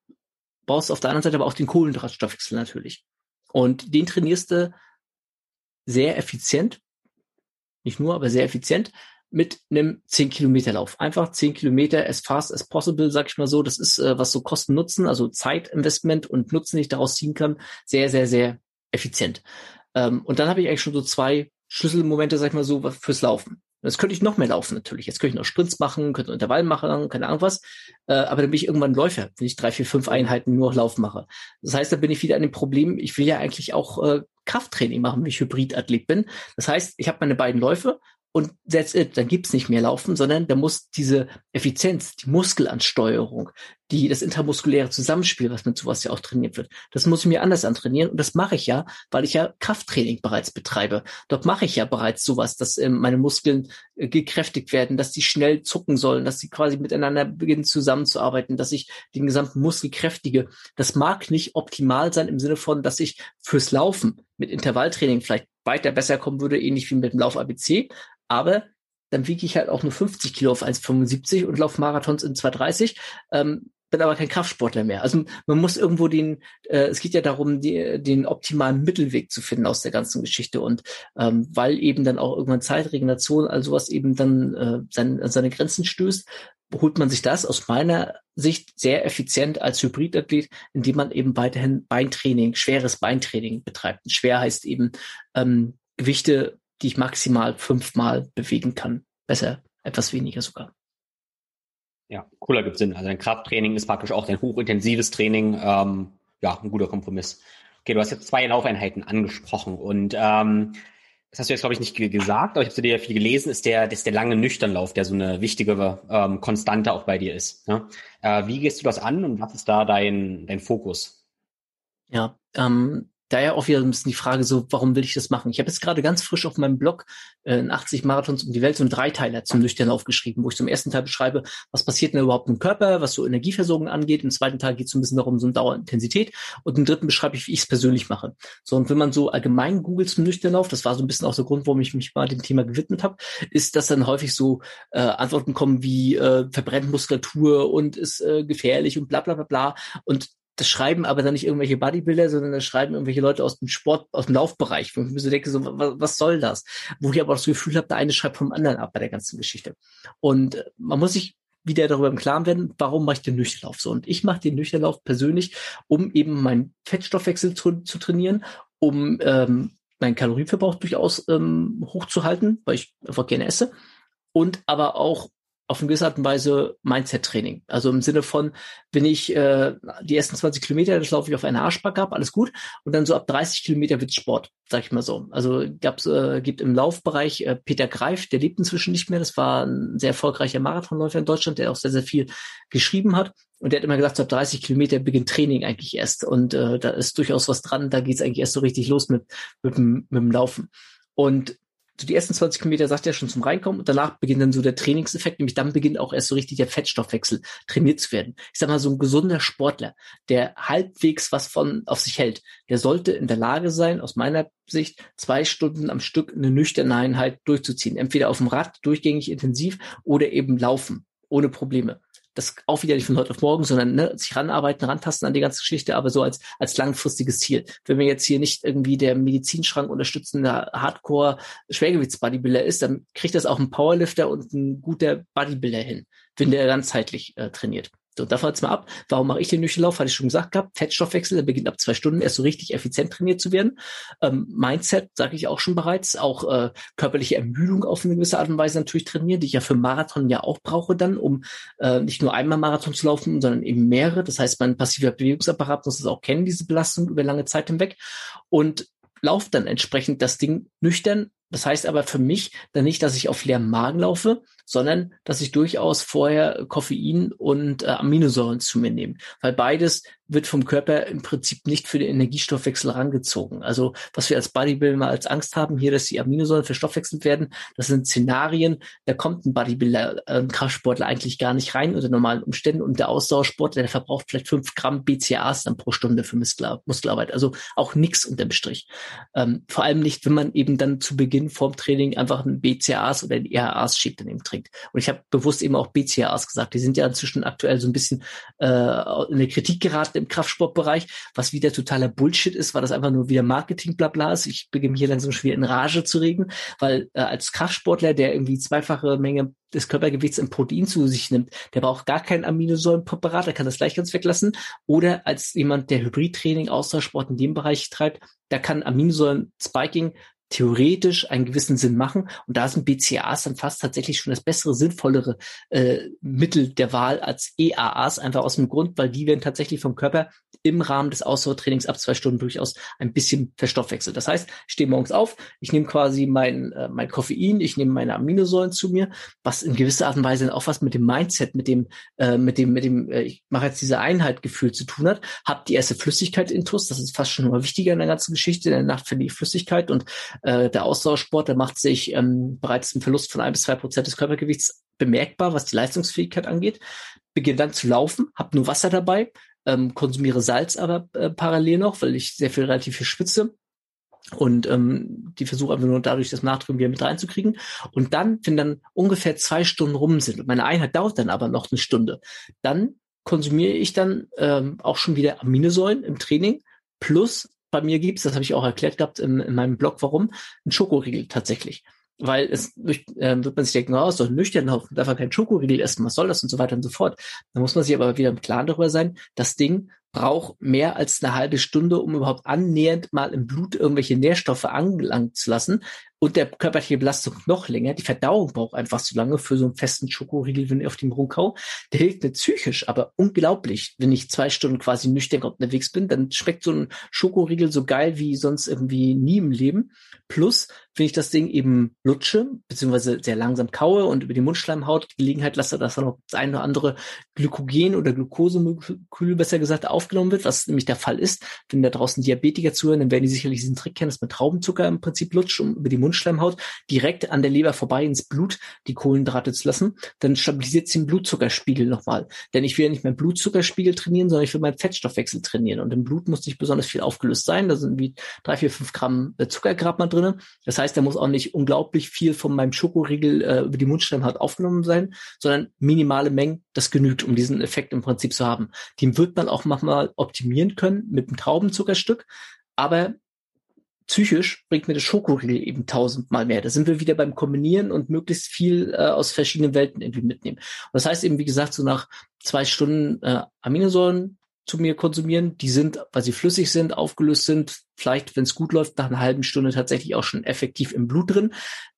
brauchst auf der anderen Seite aber auch den Kohlenhydratstoffwechsel natürlich. Und den trainierst du sehr effizient, nicht nur, aber sehr effizient mit einem 10 Kilometer Lauf. Einfach 10 Kilometer as fast as possible, sag ich mal so. Das ist, äh, was so Kosten Nutzen, also Zeitinvestment und Nutzen, die ich daraus ziehen kann, sehr, sehr, sehr effizient. Ähm, und dann habe ich eigentlich schon so zwei Schlüsselmomente, sag ich mal so, fürs Laufen. Jetzt könnte ich noch mehr laufen natürlich. Jetzt könnte ich noch Sprints machen, könnte Intervall machen, keine Ahnung was. Äh, aber dann bin ich irgendwann Läufer, wenn ich drei, vier, fünf Einheiten nur Lauf mache. Das heißt, da bin ich wieder an dem Problem, ich will ja eigentlich auch äh, Krafttraining machen, wenn ich Hybridathlet bin. Das heißt, ich habe meine beiden Läufe und that's it. Dann gibt's nicht mehr Laufen, sondern da muss diese Effizienz, die Muskelansteuerung, die, das intramuskuläre Zusammenspiel, was mit sowas ja auch trainiert wird, das muss ich mir anders antrainieren. Und das mache ich ja, weil ich ja Krafttraining bereits betreibe. Dort mache ich ja bereits sowas, dass ähm, meine Muskeln äh, gekräftigt werden, dass die schnell zucken sollen, dass sie quasi miteinander beginnen zusammenzuarbeiten, dass ich den gesamten Muskel kräftige. Das mag nicht optimal sein im Sinne von, dass ich fürs Laufen mit Intervalltraining vielleicht weiter besser kommen würde, ähnlich wie mit dem Lauf ABC aber dann wiege ich halt auch nur 50 Kilo auf 1,75 und laufe Marathons in 2,30. Ähm, bin aber kein Kraftsportler mehr. Also man muss irgendwo den, äh, es geht ja darum, die, den optimalen Mittelweg zu finden aus der ganzen Geschichte. Und ähm, weil eben dann auch irgendwann Zeitregeneration, also was eben dann äh, sein, an seine Grenzen stößt, holt man sich das aus meiner Sicht sehr effizient als Hybridathlet, indem man eben weiterhin Beintraining, schweres Beintraining betreibt. Und schwer heißt eben ähm, Gewichte die ich maximal fünfmal bewegen kann. Besser, etwas weniger sogar. Ja, cooler gibt Sinn. Also ein Krafttraining ist praktisch auch dein hochintensives Training. Ähm, ja, ein guter Kompromiss. Okay, du hast jetzt zwei Laufeinheiten angesprochen und ähm, das hast du jetzt, glaube ich, nicht gesagt, aber ich habe zu dir viel gelesen, ist der, ist der lange Nüchternlauf, der so eine wichtige ähm, Konstante auch bei dir ist. Ne? Äh, wie gehst du das an und was ist da dein, dein Fokus? Ja, ähm, daher auch wieder ein bisschen die Frage so, warum will ich das machen? Ich habe jetzt gerade ganz frisch auf meinem Blog äh, in 80 Marathons um die Welt so einen Dreiteiler zum nüchternen aufgeschrieben, wo ich zum ersten Teil beschreibe, was passiert denn überhaupt im Körper, was so Energieversorgung angeht. Im zweiten Teil geht es so ein bisschen darum, so eine Dauerintensität. Und im dritten beschreibe ich, wie ich es persönlich mache. So, und wenn man so allgemein googelt zum Nüchternlauf, das war so ein bisschen auch der Grund, warum ich mich mal dem Thema gewidmet habe, ist, dass dann häufig so äh, Antworten kommen wie äh, verbrennt Muskulatur und ist äh, gefährlich und bla bla bla bla. Und das schreiben aber dann nicht irgendwelche Bodybuilder, sondern das schreiben irgendwelche Leute aus dem Sport, aus dem Laufbereich, wo ich mir so denke, so, was, was soll das? Wo ich aber auch das Gefühl habe, der eine schreibt vom anderen ab bei der ganzen Geschichte. Und äh, man muss sich wieder darüber im Klaren werden, warum mache ich den Nüchternlauf so? Und ich mache den Nüchternlauf persönlich, um eben meinen Fettstoffwechsel zu, zu trainieren, um ähm, meinen Kalorienverbrauch durchaus ähm, hochzuhalten, weil ich einfach gerne esse. Und aber auch auf eine gewisse Art und Weise Mindset-Training. Also im Sinne von, wenn ich äh, die ersten 20 Kilometer, das laufe ich auf eine Arschbacke ab, alles gut. Und dann so ab 30 Kilometer wird Sport, sag ich mal so. Also gab's, äh, gibt im Laufbereich äh, Peter Greif, der lebt inzwischen nicht mehr. Das war ein sehr erfolgreicher Marathonläufer in Deutschland, der auch sehr, sehr viel geschrieben hat. Und der hat immer gesagt, so ab 30 Kilometer beginnt Training eigentlich erst. Und äh, da ist durchaus was dran. Da geht's eigentlich erst so richtig los mit, mit, mit dem Laufen. Und so die ersten 20 Kilometer sagt er schon zum Reinkommen und danach beginnt dann so der Trainingseffekt, nämlich dann beginnt auch erst so richtig der Fettstoffwechsel trainiert zu werden. Ich sag mal, so ein gesunder Sportler, der halbwegs was von auf sich hält, der sollte in der Lage sein, aus meiner Sicht, zwei Stunden am Stück eine nüchterne Einheit durchzuziehen. Entweder auf dem Rad, durchgängig intensiv oder eben laufen, ohne Probleme das auch wieder nicht von heute auf morgen, sondern ne, sich ranarbeiten, rantasten an die ganze Geschichte, aber so als, als langfristiges Ziel. Wenn mir jetzt hier nicht irgendwie der Medizinschrank unterstützender Hardcore-Schwergewichts-Bodybuilder ist, dann kriegt das auch ein Powerlifter und ein guter Bodybuilder hin, wenn der ganzheitlich äh, trainiert. So, davon jetzt mal ab. Warum mache ich den Nüchternlauf? Hatte ich schon gesagt gehabt. Fettstoffwechsel, der beginnt ab zwei Stunden erst so richtig effizient trainiert zu werden. Ähm, Mindset, sage ich auch schon bereits, auch äh, körperliche Ermüdung auf eine gewisse Art und Weise natürlich trainieren, die ich ja für Marathon ja auch brauche dann, um äh, nicht nur einmal Marathon zu laufen, sondern eben mehrere. Das heißt, mein passiver Bewegungsapparat muss das auch kennen, diese Belastung über lange Zeit hinweg. Und lauft dann entsprechend das Ding nüchtern Das heißt aber für mich dann nicht, dass ich auf leerem Magen laufe, sondern dass ich durchaus vorher Koffein und äh, Aminosäuren zu mir nehme. Weil beides wird vom Körper im Prinzip nicht für den Energiestoffwechsel rangezogen. Also was wir als Bodybuilder mal als Angst haben, hier, dass die Aminosäuren verstoffwechselt werden, das sind Szenarien, da kommt ein Bodybuilder, ein Kraftsportler eigentlich gar nicht rein unter normalen Umständen und der Ausdauersportler, der verbraucht vielleicht fünf Gramm BCAAs dann pro Stunde für Muskelarbeit. Also auch nichts unterm Strich. Ähm, vor allem nicht, wenn man eben dann zu Beginn vorm Training einfach ein BCAAs oder ein EHAs schiebt daneben trinkt. Und ich habe bewusst eben auch BCAAs gesagt. Die sind ja inzwischen aktuell so ein bisschen äh, in der Kritik geraten im Kraftsportbereich, was wieder totaler Bullshit ist, weil das einfach nur wieder Marketing blabla ist. Ich beginne hier langsam schon wieder in Rage zu regen, weil äh, als Kraftsportler, der irgendwie zweifache Menge des Körpergewichts im Protein zu sich nimmt, der braucht gar kein Aminosäurenpräparat, der kann das gleich ganz weglassen. Oder als jemand, der Hybridtraining, Ausdauersport in dem Bereich treibt, da kann Aminosäuren-Spiking theoretisch einen gewissen Sinn machen. Und da sind BCAAs dann fast tatsächlich schon das bessere, sinnvollere äh, Mittel der Wahl als EAAs, einfach aus dem Grund, weil die werden tatsächlich vom Körper im Rahmen des Ausdauertrainings ab zwei Stunden durchaus ein bisschen verstoffwechselt. Das heißt, ich stehe morgens auf, ich nehme quasi mein, äh, mein Koffein, ich nehme meine Aminosäuren zu mir, was in gewisser Art und Weise auch was mit dem Mindset, mit dem, äh, mit dem, mit dem, äh, ich mache jetzt diese Einheit Gefühl zu tun hat, habe die erste Flüssigkeit intus, das ist fast schon mal wichtiger in der ganzen Geschichte, in der Nacht finde ich Flüssigkeit und äh, der Ausdauersport, der macht sich ähm, bereits einen Verlust von ein bis zwei Prozent des Körpergewichts bemerkbar, was die Leistungsfähigkeit angeht. Beginne dann zu laufen, habe nur Wasser dabei, ähm, konsumiere Salz aber äh, parallel noch, weil ich sehr viel relativ viel schwitze und ähm, die versuche einfach nur dadurch das Natrium wieder mit reinzukriegen. Und dann, wenn dann ungefähr zwei Stunden rum sind und meine Einheit dauert dann aber noch eine Stunde, dann konsumiere ich dann ähm, auch schon wieder Aminosäuren im Training plus bei mir gibt's, das habe ich auch erklärt gehabt in, in meinem Blog, warum, ein Schokoriegel tatsächlich. Weil es äh, wird man sich denken, oh, ist doch nüchtern, darf man keinen Schokoriegel essen, was soll das und so weiter und so fort. Da muss man sich aber wieder im Klaren darüber sein, das Ding braucht mehr als eine halbe Stunde, um überhaupt annähernd mal im Blut irgendwelche Nährstoffe angelangt zu lassen und der körperliche Belastung noch länger. Die Verdauung braucht einfach zu lange für so einen festen Schokoriegel, wenn ich auf dem Rumkau. Der hilft mir psychisch, aber unglaublich. Wenn ich zwei Stunden quasi nüchtern unterwegs bin, dann schmeckt so ein Schokoriegel so geil wie sonst irgendwie nie im Leben. Plus, wenn ich das Ding eben lutsche, beziehungsweise sehr langsam kaue und über die Mundschleimhaut Gelegenheit lasse, dass da noch das eine oder andere Glykogen oder Glukosemolekül besser gesagt aufgenommen wird, was nämlich der Fall ist. Wenn da draußen Diabetiker zuhören, dann werden die sicherlich diesen Trick kennen, dass man Traubenzucker im Prinzip lutscht, um über die Mund Mundschleimhaut direkt an der Leber vorbei ins Blut die Kohlenhydrate zu lassen, dann stabilisiert sie den Blutzuckerspiegel nochmal. Denn ich will ja nicht meinen Blutzuckerspiegel trainieren, sondern ich will meinen Fettstoffwechsel trainieren. Und im Blut muss nicht besonders viel aufgelöst sein. Da sind wie drei, vier, fünf Gramm äh, Zuckergrad mal drin. Das heißt, da muss auch nicht unglaublich viel von meinem Schokoriegel äh, über die Mundschleimhaut aufgenommen sein, sondern minimale Mengen, das genügt, um diesen Effekt im Prinzip zu haben. Den wird man auch manchmal optimieren können mit einem Traubenzuckerstück. Aber psychisch bringt mir das Schokoriegel eben tausendmal mehr. Da sind wir wieder beim Kombinieren und möglichst viel äh, aus verschiedenen Welten irgendwie mitnehmen. Und das heißt eben, wie gesagt, so nach zwei Stunden äh, Aminosäuren zu mir konsumieren, die sind, weil sie flüssig sind, aufgelöst sind, vielleicht, wenn es gut läuft, nach einer halben Stunde tatsächlich auch schon effektiv im Blut drin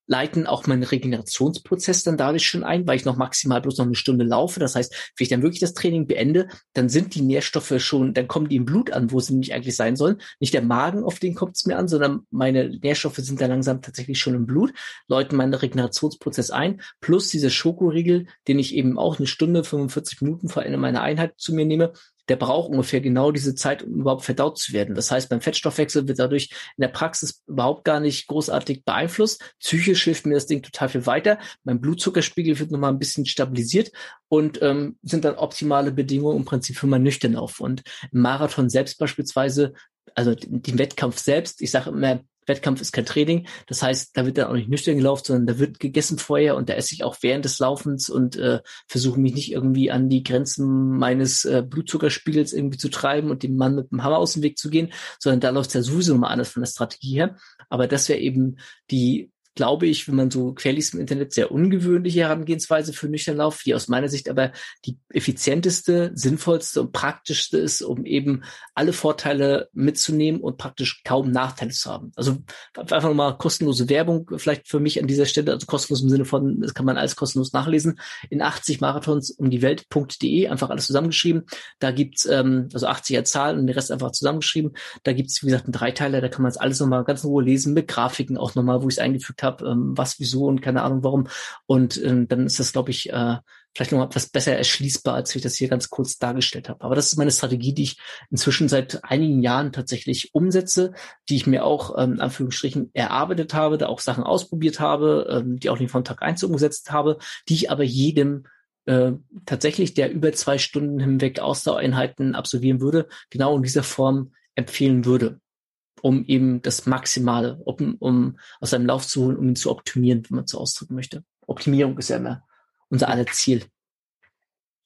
leiten auch meinen Regenerationsprozess dann dadurch schon ein, weil ich noch maximal bloß noch eine Stunde laufe. Das heißt, wenn ich dann wirklich das Training beende, dann sind die Nährstoffe schon, dann kommen die im Blut an, wo sie nämlich eigentlich sein sollen. Nicht der Magen, auf den kommt es mir an, sondern meine Nährstoffe sind dann langsam tatsächlich schon im Blut, läuten meinen Regenerationsprozess ein, plus dieser Schokoriegel, den ich eben auch eine Stunde, 45 Minuten vor Ende meiner Einheit zu mir nehme, der braucht ungefähr genau diese Zeit, um überhaupt verdaut zu werden. Das heißt, beim Fettstoffwechsel wird dadurch in der Praxis überhaupt gar nicht großartig beeinflusst. Psychisch hilft mir das Ding total viel weiter. Mein Blutzuckerspiegel wird nochmal ein bisschen stabilisiert und ähm, sind dann optimale Bedingungen im Prinzip für mein Nüchternlauf. Und im Marathon selbst beispielsweise, also den Wettkampf selbst, ich sage immer, Wettkampf ist kein Training. Das heißt, da wird dann auch nicht nüchtern gelaufen, sondern da wird gegessen vorher und da esse ich auch während des Laufens und äh, versuche mich nicht irgendwie an die Grenzen meines äh, Blutzuckerspiegels irgendwie zu treiben und dem Mann mit dem Hammer aus dem Weg zu gehen, sondern da läuft es ja sowieso mal anders von der Strategie her. Aber das wäre eben die glaube ich, wenn man so querliest im Internet, sehr ungewöhnliche Herangehensweise für Nüchternlauf, die aus meiner Sicht aber die effizienteste, sinnvollste und praktischste ist, um eben alle Vorteile mitzunehmen und praktisch kaum Nachteile zu haben. Also einfach nochmal kostenlose Werbung vielleicht für mich an dieser Stelle, also kostenlos im Sinne von, das kann man alles kostenlos nachlesen, in 80 Marathons um die Welt.de, einfach alles zusammengeschrieben. Da gibt's ähm, also 80er Zahlen und den Rest einfach zusammengeschrieben. Da gibt's wie gesagt, einen Dreiteiler, da kann man das alles nochmal ganz in Ruhe lesen, mit Grafiken auch nochmal, wo ich es eingefügt habe, ähm, was, wieso und keine Ahnung warum. Und ähm, dann ist das, glaube ich, äh, vielleicht noch etwas besser erschließbar, als ich das hier ganz kurz dargestellt habe. Aber das ist meine Strategie, die ich inzwischen seit einigen Jahren tatsächlich umsetze, die ich mir auch ähm, Anführungsstrichen erarbeitet habe, da auch Sachen ausprobiert habe, ähm, die auch nicht von Tag eins umgesetzt habe, die ich aber jedem äh, tatsächlich, der über zwei Stunden hinweg Ausdauereinheiten absolvieren würde, genau in dieser Form empfehlen würde, um eben das Maximale, um, um aus seinem Lauf zu holen, um ihn zu optimieren, wenn man so ausdrücken möchte. Optimierung ist ja immer unser aller Ziel.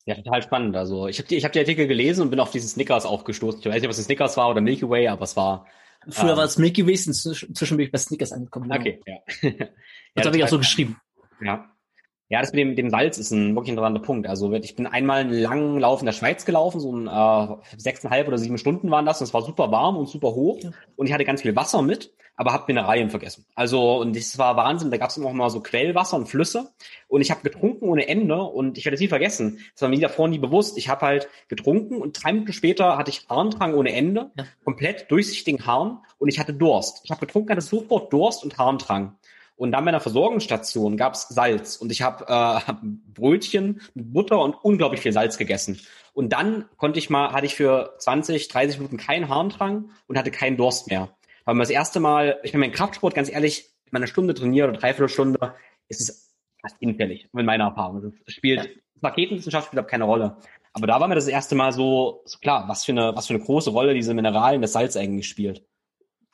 Ja, total spannend. Also ich habe die, ich hab die Artikel gelesen und bin auf diesen Snickers auch gestoßen. Ich weiß nicht, was ein Snickers war oder Milky Way, aber es war. Früher ähm, war es Milky Way, inzwischen bin ich bei Snickers angekommen. Okay, ja. das habe ich auch so geschrieben. Ja. Ja, das mit dem, dem Salz ist ein wirklich interessanter Punkt. Also ich bin einmal einen langen Lauf in der Schweiz gelaufen, so ein äh, sechseinhalb oder sieben Stunden waren das. Und es war super warm und super hoch. Ja. Und ich hatte ganz viel Wasser mit, aber habe Mineralien vergessen. Also und das war Wahnsinn. Da gab es immer mal so Quellwasser und Flüsse. Und ich habe getrunken ohne Ende. Und ich werde es nie vergessen. Das war mir davor nie bewusst. Ich habe halt getrunken und drei Minuten später hatte ich Harndrang ohne Ende, ja. komplett durchsichtigen Harn und ich hatte Durst. Ich habe getrunken, hatte sofort Durst und Harndrang. Und dann bei einer Versorgungsstation gab's Salz und ich habe äh, Brötchen mit Butter und unglaublich viel Salz gegessen. Und dann konnte ich mal, hatte ich für 20, 30 Minuten keinen Harndrang und hatte keinen Durst mehr. Weil das erste Mal, ich bin mein Kraftsport, ganz ehrlich, wenn man eine Stunde trainiert oder dreiviertel Stunde, ist es fast hinfällig, mit meiner Erfahrung. Das spielt, ja. Raketenwissenschaft spielt keine Rolle. Aber da war mir das erste Mal so, so klar, was für eine, was für eine große Rolle diese Mineralien, das Salz eigentlich spielt.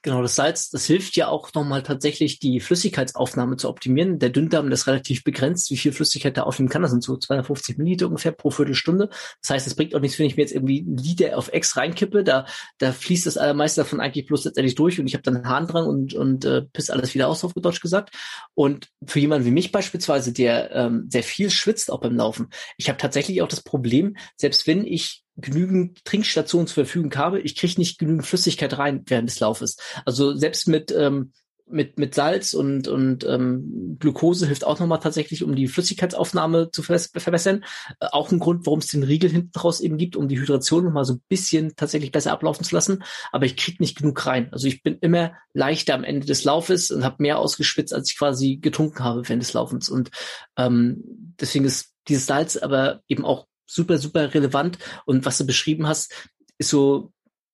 Genau, das Salz, das hilft ja auch nochmal tatsächlich die Flüssigkeitsaufnahme zu optimieren. Der Dünndarm ist relativ begrenzt, wie viel Flüssigkeit der aufnehmen kann. Das sind so 250 Milliliter ungefähr pro Viertelstunde. Das heißt, es bringt auch nichts, wenn ich mir jetzt irgendwie ein Liter auf X reinkippe. Da, da fließt das allermeiste davon eigentlich bloß letztendlich durch und ich habe dann einen Harndrang und, und äh, piss alles wieder aus, auf Deutsch gesagt. Und für jemanden wie mich beispielsweise, der ähm, sehr viel schwitzt auch beim Laufen, ich habe tatsächlich auch das Problem, selbst wenn ich genügend Trinkstationen zur Verfügung habe, ich kriege nicht genügend Flüssigkeit rein während des Laufes. Also selbst mit ähm, mit mit Salz und und ähm, Glucose hilft auch nochmal tatsächlich, um die Flüssigkeitsaufnahme zu verbessern. Äh, auch ein Grund, warum es den Riegel hinten raus eben gibt, um die Hydration nochmal so ein bisschen tatsächlich besser ablaufen zu lassen. Aber ich krieg nicht genug rein. Also ich bin immer leichter am Ende des Laufes und habe mehr ausgeschwitzt, als ich quasi getrunken habe während des Laufens. Und ähm, deswegen ist dieses Salz aber eben auch super, super relevant. Und was du beschrieben hast, ist so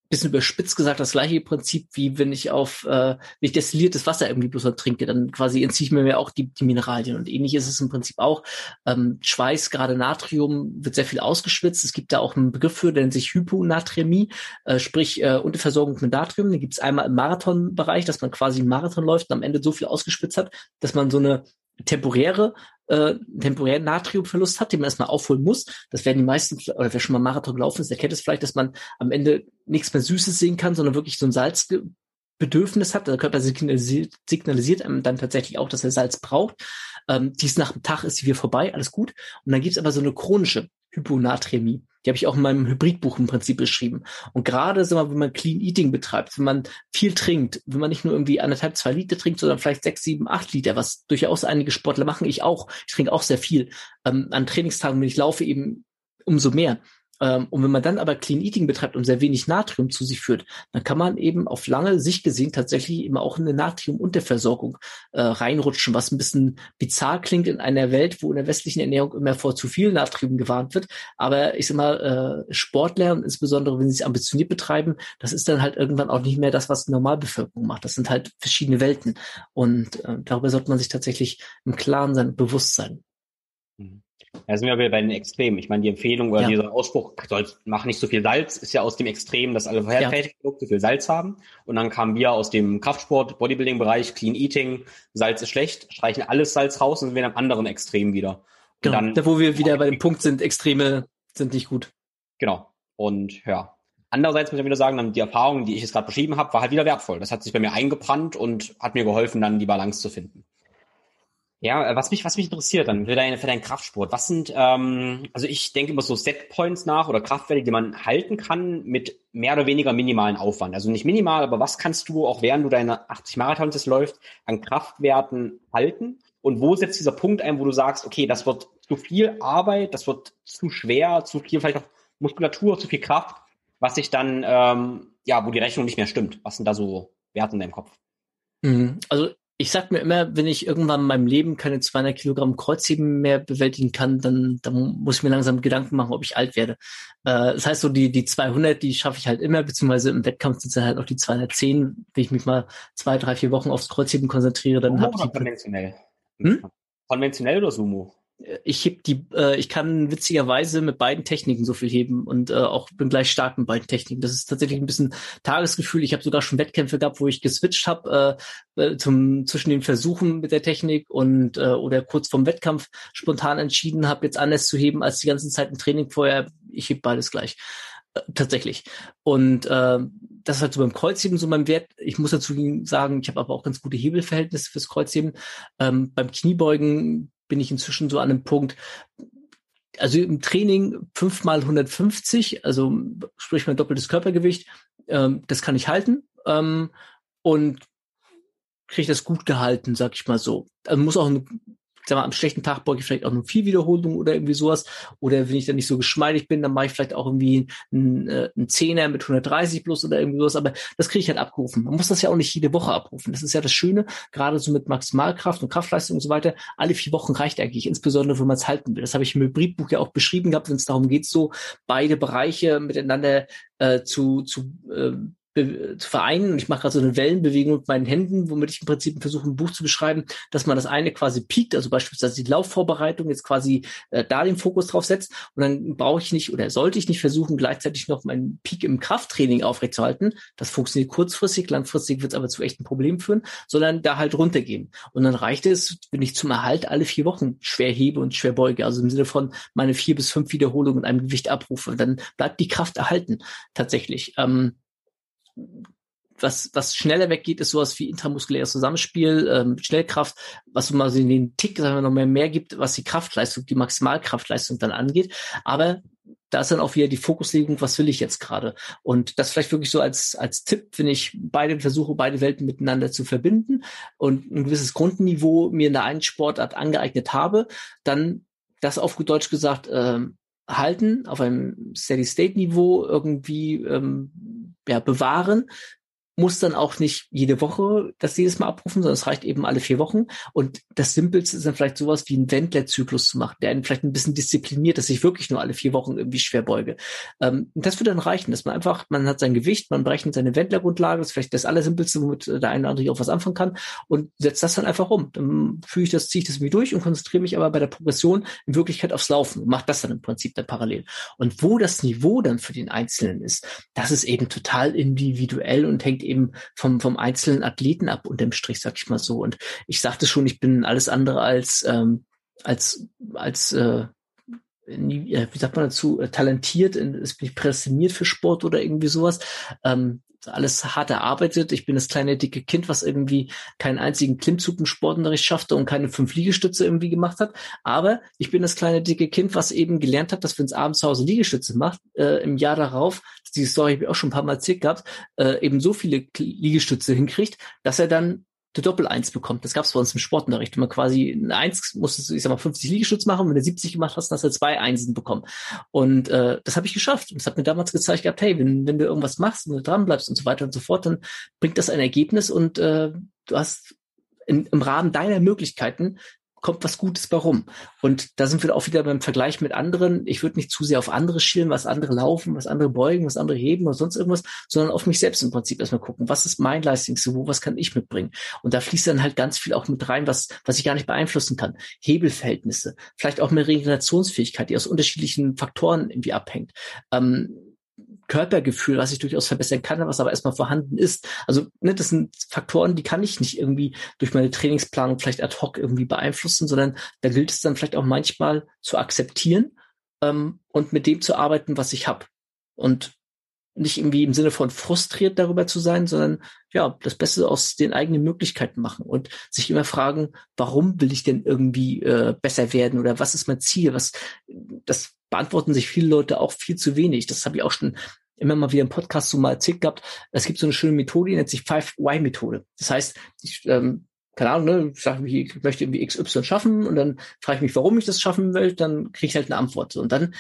bisschen überspitzt gesagt das gleiche Prinzip, wie wenn ich auf, äh, wenn ich destilliertes Wasser irgendwie bloß trinke, dann quasi entziehe ich mir auch die, die Mineralien. Und ähnlich ist es im Prinzip auch. Ähm, Schweiß, gerade Natrium, wird sehr viel ausgeschwitzt. Es gibt da auch einen Begriff für, der nennt sich Hyponatremie, äh, sprich äh, Unterversorgung mit Natrium. Den gibt es einmal im Marathonbereich, dass man quasi einen Marathon läuft und am Ende so viel ausgespitzt hat, dass man so eine temporäre äh, temporären Natriumverlust hat, den man erstmal aufholen muss. Das werden die meisten, oder wer schon mal Marathon gelaufen ist, der kennt es vielleicht, dass man am Ende nichts mehr Süßes sehen kann, sondern wirklich so ein Salzbedürfnis hat. Der Körper signalisiert, signalisiert einem dann tatsächlich auch, dass er Salz braucht. Ähm, dies nach dem Tag ist die wieder vorbei, alles gut. Und dann gibt's aber so eine chronische Hyponatremie. Die habe ich auch in meinem Hybridbuch im Prinzip beschrieben. Und gerade, sag mal, wenn man Clean Eating betreibt, wenn man viel trinkt, wenn man nicht nur irgendwie anderthalb, zwei Liter trinkt, sondern vielleicht sechs, sieben, acht Liter, was durchaus einige Sportler machen, ich auch. Ich trinke auch sehr viel. Ähm, an Trainingstagen, wenn ich laufe, eben umso mehr. Ähm, und wenn man dann aber Clean Eating betreibt und sehr wenig Natrium zu sich führt, dann kann man eben auf lange Sicht gesehen tatsächlich immer auch in eine Natrium-Unterversorgung äh, reinrutschen, was ein bisschen bizarr klingt in einer Welt, wo in der westlichen Ernährung immer vor zu viel Natrium gewarnt wird. Aber ich sag mal, äh, Sportler und insbesondere wenn sie es ambitioniert betreiben, das ist dann halt irgendwann auch nicht mehr das, was die Normalbevölkerung macht. Das sind halt verschiedene Welten. Und äh, darüber sollte man sich tatsächlich im Klaren sein, bewusst sein. Mhm. Da sind wir bei den Extremen. Ich meine, die Empfehlung oder ja. dieser Ausspruch, mach nicht so viel Salz, ist ja aus dem Extrem, dass alle Fertigprodukte ja. viel Salz haben. Und dann kamen wir aus dem Kraftsport, Bodybuilding-Bereich, Clean Eating, Salz ist schlecht, streichen alles Salz raus und sind wir am anderen Extrem wieder. Genau, dann, da wo wir wieder bei dem Punkt sind, Extreme sind nicht gut. Genau. Und ja, Andererseits muss ich wieder sagen, dann die Erfahrung, die ich jetzt gerade beschrieben habe, war halt wieder wertvoll. Das hat sich bei mir eingebrannt und hat mir geholfen, dann die Balance zu finden. Ja, äh, was mich, was mich interessiert dann für, deine, für deinen Kraftsport, was sind, ähm, also ich denke immer so Setpoints nach oder Kraftwerte, die man halten kann mit mehr oder weniger minimalen Aufwand. Also nicht minimal, aber was kannst du, auch während du deine 80 Marathons läufst, an Kraftwerten halten? Und wo setzt dieser Punkt ein, wo du sagst, okay, das wird zu viel Arbeit, das wird zu schwer, zu viel vielleicht auch Muskulatur, zu viel Kraft, was sich dann, ähm, ja, wo die Rechnung nicht mehr stimmt. Was sind da so Werte in deinem Kopf? Mhm. Also ich sag mir immer, wenn ich irgendwann in meinem Leben keine 200 Kilogramm Kreuzheben mehr bewältigen kann, dann, dann muss ich mir langsam Gedanken machen, ob ich alt werde. Äh, das heißt so, die, die 200, die schaffe ich halt immer, beziehungsweise im Wettkampf sind es halt auch die 210. Wenn ich mich mal zwei, drei, vier Wochen aufs Kreuzheben konzentriere, dann habe ich. Konventionell? Hm? Konventionell oder Sumo? Ich heb die, äh, ich kann witzigerweise mit beiden Techniken so viel heben und äh, auch bin gleich stark mit beiden Techniken. Das ist tatsächlich ein bisschen Tagesgefühl. Ich habe sogar schon Wettkämpfe gehabt, wo ich geswitcht habe äh, äh, zum zwischen den Versuchen mit der Technik und äh, oder kurz vorm Wettkampf spontan entschieden habe, jetzt anders zu heben als die ganze Zeit im Training vorher. Ich heb beides gleich. Äh, tatsächlich. Und äh, das ist halt so beim Kreuzheben so mein Wert. Ich muss dazu sagen, ich habe aber auch ganz gute Hebelverhältnisse fürs Kreuzheben. Ähm, beim Kniebeugen bin ich inzwischen so an einem Punkt, also im Training fünfmal 150, also sprich mein doppeltes Körpergewicht, ähm, das kann ich halten ähm, und kriege das gut gehalten, sag ich mal so. Also muss auch ein sag mal, am schlechten Tag beuge ich vielleicht auch nur vier Wiederholungen oder irgendwie sowas. Oder wenn ich dann nicht so geschmeidig bin, dann mache ich vielleicht auch irgendwie einen, äh, einen Zehner mit 130 plus oder irgendwie sowas. Aber das kriege ich halt abgerufen. Man muss das ja auch nicht jede Woche abrufen. Das ist ja das Schöne, gerade so mit Maximalkraft und Kraftleistung und so weiter. Alle vier Wochen reicht eigentlich, insbesondere wenn man es halten will. Das habe ich im Hybridbuch ja auch beschrieben gehabt, wenn es darum geht, so beide Bereiche miteinander äh, zu, zu äh, zu vereinen. Und ich mache gerade so eine Wellenbewegung mit meinen Händen, womit ich im Prinzip versuche, ein Buch zu beschreiben, dass man das eine quasi piekt, also beispielsweise die Laufvorbereitung jetzt quasi äh, da den Fokus drauf setzt. Und dann brauche ich nicht oder sollte ich nicht versuchen, gleichzeitig noch meinen Peak im Krafttraining aufrechtzuerhalten. Das funktioniert kurzfristig, langfristig wird es aber zu echten Problemen führen, sondern da halt runtergehen. Und dann reicht es, wenn ich zum Erhalt alle vier Wochen schwer hebe und schwer beuge, also im Sinne von meine vier bis fünf Wiederholungen in einem Gewicht abrufe, dann bleibt die Kraft erhalten tatsächlich. Ähm, was, was schneller weggeht, ist sowas wie intramuskuläres Zusammenspiel, ähm, Schnellkraft, was mal so in den Tick, sagen wir noch mehr, mehr gibt, was die Kraftleistung, die Maximalkraftleistung dann angeht. Aber da ist dann auch wieder die Fokuslegung, was will ich jetzt gerade? Und das vielleicht wirklich so als, als Tipp, wenn ich beide versuche, beide Welten miteinander zu verbinden und ein gewisses Grundniveau mir in der einen Sportart angeeignet habe, dann das auf gut Deutsch gesagt, ähm, halten, auf einem Steady-State-Niveau irgendwie ähm, ja, bewahren, muss dann auch nicht jede Woche das jedes Mal abrufen, sondern es reicht eben alle vier Wochen. Und das Simpelste ist dann vielleicht sowas wie einen Wendler-Zyklus zu machen, der einen vielleicht ein bisschen diszipliniert, dass ich wirklich nur alle vier Wochen irgendwie schwer beuge. Ähm, das würde dann reichen, dass man einfach, man hat sein Gewicht, man berechnet seine Wendler-Grundlage, das ist vielleicht das Allersimpelste, womit der eine oder andere auch was anfangen kann und setzt das dann einfach um. Dann fühle ich das, ziehe ich das mir durch und konzentriere mich aber bei der Progression in Wirklichkeit aufs Laufen und mache das dann im Prinzip dann parallel. Und wo das Niveau dann für den Einzelnen ist, das ist eben total individuell und hängt eben vom, vom einzelnen Athleten ab, unterm Strich, sag ich mal so. Und ich sagte schon, ich bin alles andere als, ähm, als, als, äh, wie sagt man dazu, äh, talentiert, ist bin ich prädestiniert für Sport oder irgendwie sowas. Ähm, alles hart erarbeitet. Ich bin das kleine dicke Kind, was irgendwie keinen einzigen Klimmzug im Sportunterricht schaffte und keine fünf Liegestütze irgendwie gemacht hat. Aber ich bin das kleine dicke Kind, was eben gelernt hat, dass wenn es abends zu Hause Liegestütze macht, äh, im Jahr darauf, die Story habe ich auch schon ein paar Mal erzählt gehabt, äh, eben so viele Liegestütze hinkriegt, dass er dann eine Doppel-Eins bekommt. Das gab es bei uns im Sportunterricht. Wenn man quasi eine Eins musstest du, ich sag mal, 50 Liegestütz machen, wenn du 70 gemacht hast, dann hast du zwei Einsen bekommen. Und äh, das habe ich geschafft. Und das hat mir damals gezeigt gehabt, hey, wenn, wenn du irgendwas machst und du dran und so weiter und so fort, dann bringt das ein Ergebnis und äh, du hast in, im Rahmen deiner Möglichkeiten kommt was Gutes bei rum. Und da sind wir auch wieder beim Vergleich mit anderen. Ich würde nicht zu sehr auf andere schielen, was andere laufen, was andere beugen, was andere heben oder sonst irgendwas, sondern auf mich selbst im Prinzip erstmal gucken, was ist mein Leistungsniveau, was kann ich mitbringen? Und da fließt dann halt ganz viel auch mit rein, was, was ich gar nicht beeinflussen kann. Hebelverhältnisse, vielleicht auch mehr Regenerationsfähigkeit, die aus unterschiedlichen Faktoren irgendwie abhängt. Ähm, Körpergefühl, was ich durchaus verbessern kann, was aber erstmal vorhanden ist. Also ne, das sind Faktoren, die kann ich nicht irgendwie durch meine Trainingsplanung vielleicht ad hoc irgendwie beeinflussen, sondern da gilt es dann vielleicht auch manchmal zu akzeptieren ähm, und mit dem zu arbeiten, was ich habe. Und nicht irgendwie im Sinne von frustriert darüber zu sein, sondern ja, das Beste aus den eigenen Möglichkeiten machen und sich immer fragen, warum will ich denn irgendwie äh, besser werden oder was ist mein Ziel? Was das beantworten sich viele Leute auch viel zu wenig. Das habe ich auch schon immer mal wieder im Podcast so mal erzählt gehabt. Es gibt so eine schöne Methode, die nennt sich Five-Why-Methode. Das heißt, ich, ähm, keine Ahnung, ne, ich sage, ich möchte irgendwie XY schaffen und dann frage ich mich, warum ich das schaffen will, dann kriege ich halt eine Antwort. Und dann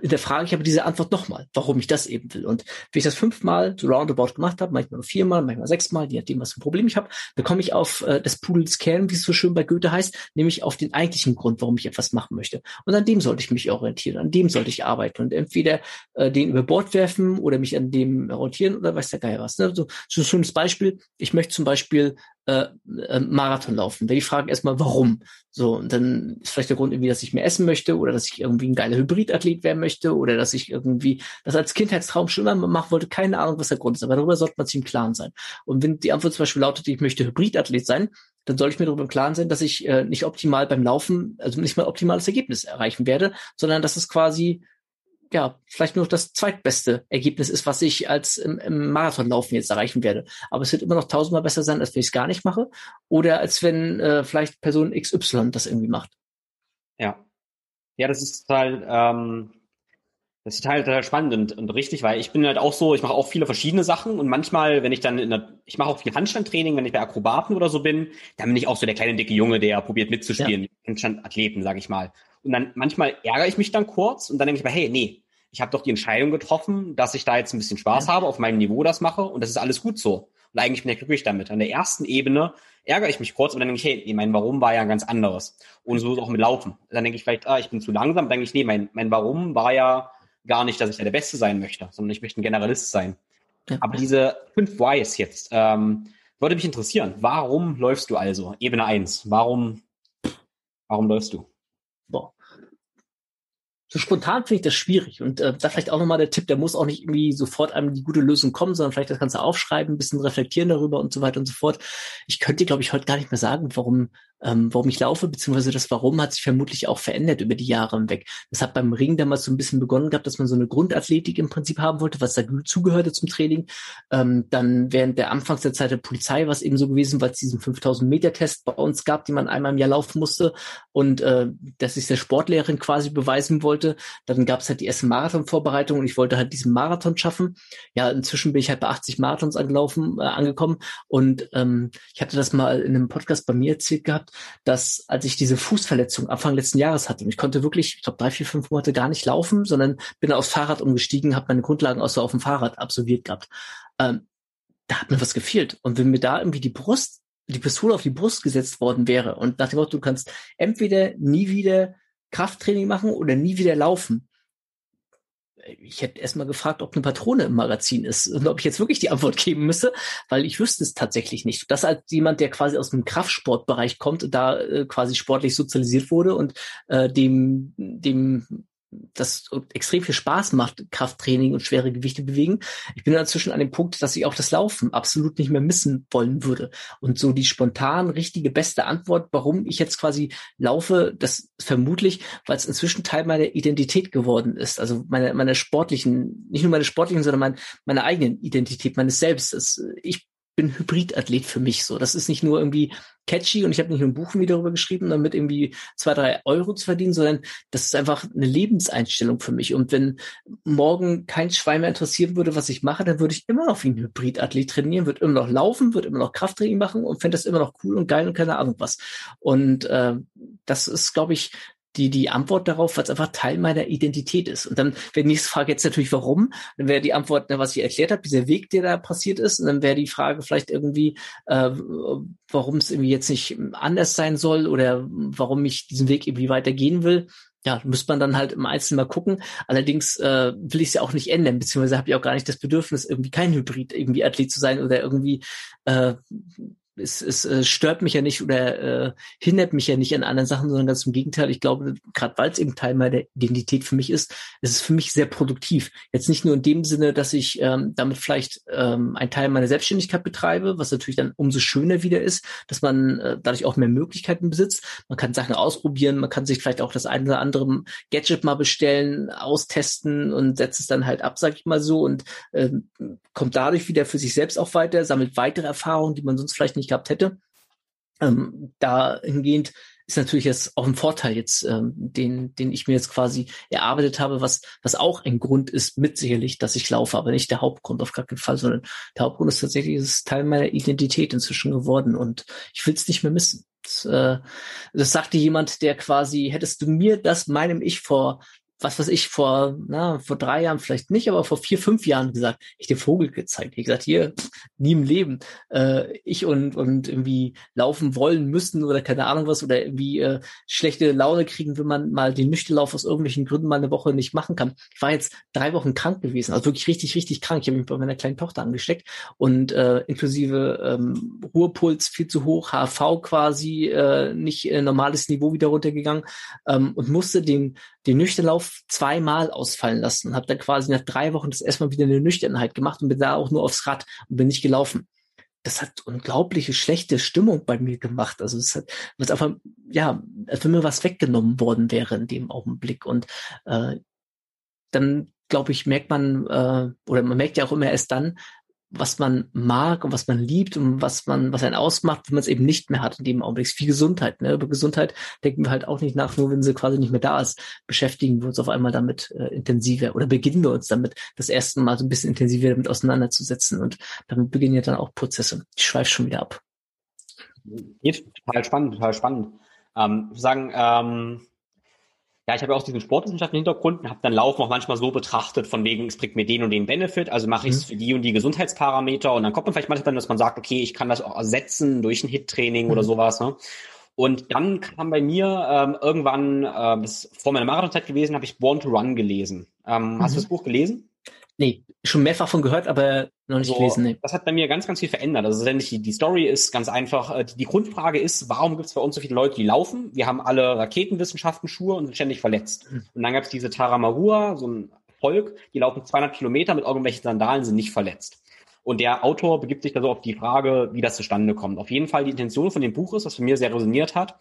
hinterfrage ich aber diese Antwort nochmal, warum ich das eben will. Und wenn ich das fünfmal so roundabout gemacht habe, manchmal nur viermal, manchmal sechsmal, je nachdem, was für ein Problem ich habe, dann komme ich auf äh, das Pudels Kern, wie es so schön bei Goethe heißt, nämlich auf den eigentlichen Grund, warum ich etwas machen möchte. Und an dem sollte ich mich orientieren, an dem sollte ich arbeiten und entweder äh, den über Bord werfen oder mich an dem orientieren oder weiß der Geier was. Ne? So, so ein schönes Beispiel. Ich möchte zum Beispiel äh, äh, Marathon laufen. Da die Frage erstmal, warum? So, und dann ist vielleicht der Grund irgendwie, dass ich mehr essen möchte oder dass ich irgendwie ein geiler Hybridathlet werden möchte oder dass ich irgendwie das als Kindheitstraum schon immer machen wollte. Keine Ahnung, was der Grund ist, aber darüber sollte man sich im Klaren sein. Und wenn die Antwort zum Beispiel lautet, ich möchte Hybridathlet sein, dann soll ich mir darüber im Klaren sein, dass ich äh, nicht optimal beim Laufen, also nicht mal optimales Ergebnis erreichen werde, sondern dass es quasi ja, vielleicht nur das zweitbeste Ergebnis ist, was ich als im, im Marathonlaufen jetzt erreichen werde. Aber es wird immer noch tausendmal besser sein, als wenn ich es gar nicht mache. Oder als wenn äh, vielleicht Person XY das irgendwie macht. Ja. Ja, das ist total, ähm, das ist total, total spannend und, und richtig, weil ich bin halt auch so, ich mache auch viele verschiedene Sachen und manchmal, wenn ich dann in der, ich mache auch viel Handstandtraining, wenn ich bei Akrobaten oder so bin, dann bin ich auch so der kleine dicke Junge, der probiert mitzuspielen, ja. Handstandathleten, sage ich mal. Und dann manchmal ärgere ich mich dann kurz und dann denke ich mir, hey, nee, ich habe doch die Entscheidung getroffen, dass ich da jetzt ein bisschen Spaß ja. habe, auf meinem Niveau das mache und das ist alles gut so. Und eigentlich bin ich glücklich damit. An der ersten Ebene ärgere ich mich kurz und dann denke ich, hey, nee, mein Warum war ja ganz anderes. Und so ist es auch mit Laufen. Dann denke ich vielleicht, ah, ich bin zu langsam. Dann denke ich, nee, mein, mein Warum war ja gar nicht, dass ich ja der Beste sein möchte, sondern ich möchte ein Generalist sein. Ja. Aber diese fünf Whys jetzt, ähm, würde mich interessieren. Warum läufst du also? Ebene eins. Warum, warum läufst du? So spontan finde ich das schwierig. Und äh, da vielleicht auch nochmal der Tipp, der muss auch nicht irgendwie sofort einem die gute Lösung kommen, sondern vielleicht das Ganze aufschreiben, ein bisschen reflektieren darüber und so weiter und so fort. Ich könnte glaube ich, heute gar nicht mehr sagen, warum ähm, warum ich laufe, beziehungsweise das Warum hat sich vermutlich auch verändert über die Jahre hinweg. Das hat beim Ring damals so ein bisschen begonnen gehabt, dass man so eine Grundathletik im Prinzip haben wollte, was da zugehörte zum Training. Ähm, dann während der Anfangs der Zeit der Polizei war es eben so gewesen, weil es diesen 5000 Meter Test bei uns gab, den man einmal im Jahr laufen musste und äh, dass ich der Sportlehrerin quasi beweisen wollte. Dann gab es halt die erste Marathon-Vorbereitung und ich wollte halt diesen Marathon schaffen. Ja, inzwischen bin ich halt bei 80 Marathons angelaufen, äh, angekommen und ähm, ich hatte das mal in einem Podcast bei mir erzählt gehabt, dass als ich diese Fußverletzung Anfang letzten Jahres hatte, und ich konnte wirklich, ich glaube, drei, vier, fünf Monate gar nicht laufen, sondern bin aufs Fahrrad umgestiegen, habe meine Grundlagen auch so auf dem Fahrrad absolviert gehabt. Ähm, da hat mir was gefehlt. Und wenn mir da irgendwie die Brust, die Pistole auf die Brust gesetzt worden wäre und nach dem Motto, du kannst entweder nie wieder Krafttraining machen oder nie wieder laufen, ich hätte erstmal gefragt, ob eine Patrone im Magazin ist und ob ich jetzt wirklich die Antwort geben müsste, weil ich wüsste es tatsächlich nicht. Das als jemand, der quasi aus dem Kraftsportbereich kommt da äh, quasi sportlich sozialisiert wurde und äh, dem, dem das extrem viel Spaß macht, Krafttraining und schwere Gewichte bewegen. Ich bin inzwischen an dem Punkt, dass ich auch das Laufen absolut nicht mehr missen wollen würde. Und so die spontan richtige beste Antwort, warum ich jetzt quasi laufe, das vermutlich, weil es inzwischen Teil meiner Identität geworden ist. Also meine, meiner sportlichen, nicht nur meine sportlichen, sondern mein, meiner eigenen Identität, meines Selbstes. Ich bin Hybridathlet für mich so. Das ist nicht nur irgendwie catchy und ich habe nicht nur ein Buch wieder darüber geschrieben, damit irgendwie zwei, drei Euro zu verdienen, sondern das ist einfach eine Lebenseinstellung für mich. Und wenn morgen kein Schwein mehr interessieren würde, was ich mache, dann würde ich immer noch wie ein Hybridathlet trainieren, würde immer noch laufen, würde immer noch Krafttraining machen und fände das immer noch cool und geil und keine Ahnung was. Und äh, das ist, glaube ich, die, die Antwort darauf, weil es einfach Teil meiner Identität ist. Und dann wäre die nächste Frage jetzt natürlich, warum? Dann wäre die Antwort, was ich erklärt habe, dieser Weg, der da passiert ist. Und dann wäre die Frage vielleicht irgendwie, äh, warum es irgendwie jetzt nicht anders sein soll oder warum ich diesen Weg irgendwie weitergehen will. Ja, müsste man dann halt im Einzelnen mal gucken. Allerdings äh, will ich es ja auch nicht ändern, beziehungsweise habe ich auch gar nicht das Bedürfnis, irgendwie kein Hybrid, irgendwie Athlet zu sein oder irgendwie äh, es, es äh, stört mich ja nicht oder äh, hindert mich ja nicht an anderen Sachen, sondern ganz im Gegenteil. Ich glaube, gerade weil es eben Teil meiner Identität für mich ist, ist es für mich sehr produktiv. Jetzt nicht nur in dem Sinne, dass ich ähm, damit vielleicht ähm, einen Teil meiner Selbstständigkeit betreibe, was natürlich dann umso schöner wieder ist, dass man äh, dadurch auch mehr Möglichkeiten besitzt. Man kann Sachen ausprobieren, man kann sich vielleicht auch das eine oder andere Gadget mal bestellen, austesten und setzt es dann halt ab, sag ich mal so, und äh, kommt dadurch wieder für sich selbst auch weiter, sammelt weitere Erfahrungen, die man sonst vielleicht nicht gehabt hätte. Ähm, dahingehend ist natürlich jetzt auch ein Vorteil jetzt, ähm, den, den ich mir jetzt quasi erarbeitet habe, was, was auch ein Grund ist, mit sicherlich, dass ich laufe, aber nicht der Hauptgrund auf gar keinen Fall, sondern der Hauptgrund ist tatsächlich, es ist Teil meiner Identität inzwischen geworden und ich will es nicht mehr missen. Das, äh, das sagte jemand, der quasi, hättest du mir das meinem Ich vor was weiß ich, vor, na, vor drei Jahren vielleicht nicht, aber vor vier, fünf Jahren gesagt, ich den Vogel gezeigt. Ich gesagt, hier, nie im Leben. Äh, ich und, und irgendwie laufen wollen müssen oder keine Ahnung was oder irgendwie äh, schlechte Laune kriegen, wenn man mal den Nüchterlauf aus irgendwelchen Gründen mal eine Woche nicht machen kann. Ich war jetzt drei Wochen krank gewesen, also wirklich richtig, richtig krank. Ich habe mich bei meiner kleinen Tochter angesteckt und äh, inklusive ähm, Ruhepuls viel zu hoch, HV quasi äh, nicht äh, normales Niveau wieder runtergegangen ähm, und musste den den Nüchternlauf zweimal ausfallen lassen und habe dann quasi nach drei Wochen das erstmal wieder eine Nüchternheit gemacht und bin da auch nur aufs Rad und bin nicht gelaufen. Das hat unglaubliche schlechte Stimmung bei mir gemacht. Also es hat was einfach, ja, als wenn mir was weggenommen worden wäre in dem Augenblick. Und äh, dann, glaube ich, merkt man, äh, oder man merkt ja auch immer erst dann, was man mag und was man liebt und was man, was einen ausmacht, wenn man es eben nicht mehr hat in dem Augenblick. Wie Gesundheit. Ne? Über Gesundheit denken wir halt auch nicht nach, nur wenn sie quasi nicht mehr da ist. Beschäftigen wir uns auf einmal damit äh, intensiver oder beginnen wir uns damit, das erste Mal so ein bisschen intensiver damit auseinanderzusetzen. Und damit beginnen ja dann auch Prozesse. Ich schweife schon wieder ab. Geht total spannend, total spannend. Ähm, sagen, ähm, ja, ich habe auch diesen Sportwissenschaften Hintergrund und habe dann Laufen auch manchmal so betrachtet, von wegen, es bringt mir den und den Benefit, also mache ich es mhm. für die und die Gesundheitsparameter und dann kommt man vielleicht manchmal, dass man sagt, okay, ich kann das auch ersetzen durch ein Hit-Training mhm. oder sowas. Ne? Und dann kam bei mir ähm, irgendwann, äh, das vor meiner Marathonzeit gewesen, habe ich Born to Run gelesen. Ähm, mhm. Hast du mhm. das Buch gelesen? Nee, schon mehrfach von gehört, aber noch nicht so, gelesen. Nee. Das hat bei mir ganz, ganz viel verändert. Also die, die Story ist ganz einfach. Äh, die, die Grundfrage ist, warum gibt es bei uns so viele Leute, die laufen? Wir haben alle Raketenwissenschaften, Schuhe und sind ständig verletzt. Mhm. Und dann gab es diese Taramahua, so ein Volk, die laufen 200 Kilometer mit irgendwelchen Sandalen, sind nicht verletzt. Und der Autor begibt sich da so auf die Frage, wie das zustande kommt. Auf jeden Fall die Intention von dem Buch ist, was für mir sehr resoniert hat,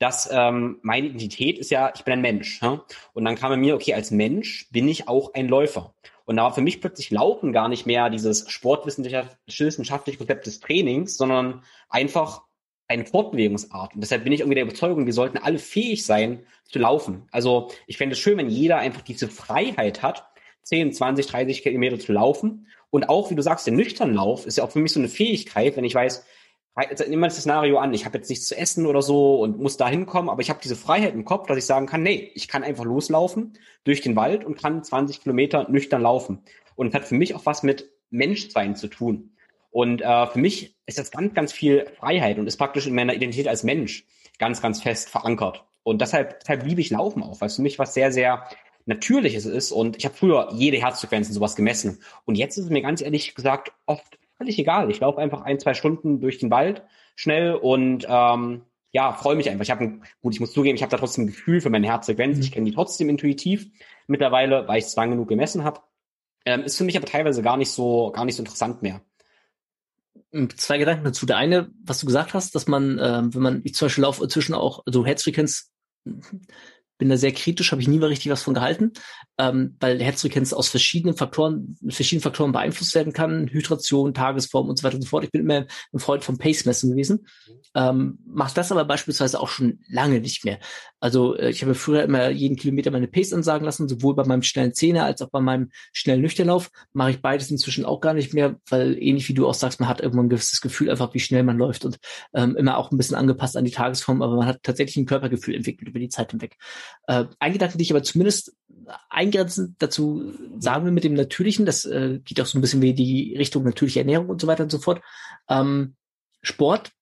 dass ähm, meine Identität ist ja, ich bin ein Mensch. Ja? Und dann kam bei mir, okay, als Mensch bin ich auch ein Läufer. Und da war für mich plötzlich Laufen gar nicht mehr dieses sportwissenschaftliche Konzept des Trainings, sondern einfach eine Fortbewegungsart. Und deshalb bin ich irgendwie der Überzeugung, wir sollten alle fähig sein zu laufen. Also ich fände es schön, wenn jeder einfach diese Freiheit hat, 10, 20, 30 Kilometer zu laufen. Und auch, wie du sagst, der nüchtern Lauf ist ja auch für mich so eine Fähigkeit, wenn ich weiß, nehmen wir das Szenario an, ich habe jetzt nichts zu essen oder so und muss da hinkommen, aber ich habe diese Freiheit im Kopf, dass ich sagen kann, nee, ich kann einfach loslaufen durch den Wald und kann 20 Kilometer nüchtern laufen. Und es hat für mich auch was mit Menschsein zu tun. Und äh, für mich ist das ganz, ganz viel Freiheit und ist praktisch in meiner Identität als Mensch ganz, ganz fest verankert. Und deshalb, deshalb liebe ich Laufen auch, weil es für mich was sehr, sehr Natürliches ist. Und ich habe früher jede Herzfrequenz und sowas gemessen. Und jetzt ist es mir ganz ehrlich gesagt oft völlig egal. Ich laufe einfach ein, zwei Stunden durch den Wald schnell und ähm, ja, freue mich einfach. Ich habe gut, ich muss zugeben, ich habe da trotzdem ein Gefühl für meine Herzfrequenz. Ich kenne die trotzdem intuitiv mittlerweile, weil ich es lang genug gemessen habe. Ähm, ist für mich aber teilweise gar nicht so, gar nicht so interessant mehr. Hm, zwei Gedanken dazu. Der eine, was du gesagt hast, dass man, ähm, wenn man, ich zum Beispiel laufe inzwischen auch, also Herzfrequenz bin da sehr kritisch, habe ich nie mal richtig was von gehalten, ähm, weil Herzfrequenz aus verschiedenen Faktoren, verschiedenen Faktoren beeinflusst werden kann, Hydration, Tagesform und so weiter und so fort. Ich bin immer ein Freund vom Pace-Messen gewesen, ähm, mache das aber beispielsweise auch schon lange nicht mehr. Also äh, ich habe früher immer jeden Kilometer meine Pace ansagen lassen, sowohl bei meinem schnellen Zehner als auch bei meinem schnellen Nüchternlauf. Mache ich beides inzwischen auch gar nicht mehr, weil ähnlich wie du auch sagst, man hat irgendwann ein gewisses Gefühl einfach, wie schnell man läuft und ähm, immer auch ein bisschen angepasst an die Tagesform, aber man hat tatsächlich ein Körpergefühl entwickelt über die Zeit hinweg. Äh, ein Gedanke, ich aber zumindest eingrenzend dazu sagen will mit dem Natürlichen, das äh, geht auch so ein bisschen wie die Richtung natürliche Ernährung und so weiter und so fort. Ähm, Sport,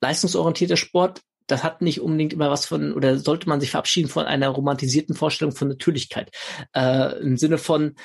leistungsorientierter Sport, das hat nicht unbedingt immer was von, oder sollte man sich verabschieden von einer romantisierten Vorstellung von Natürlichkeit. Äh, Im Sinne von,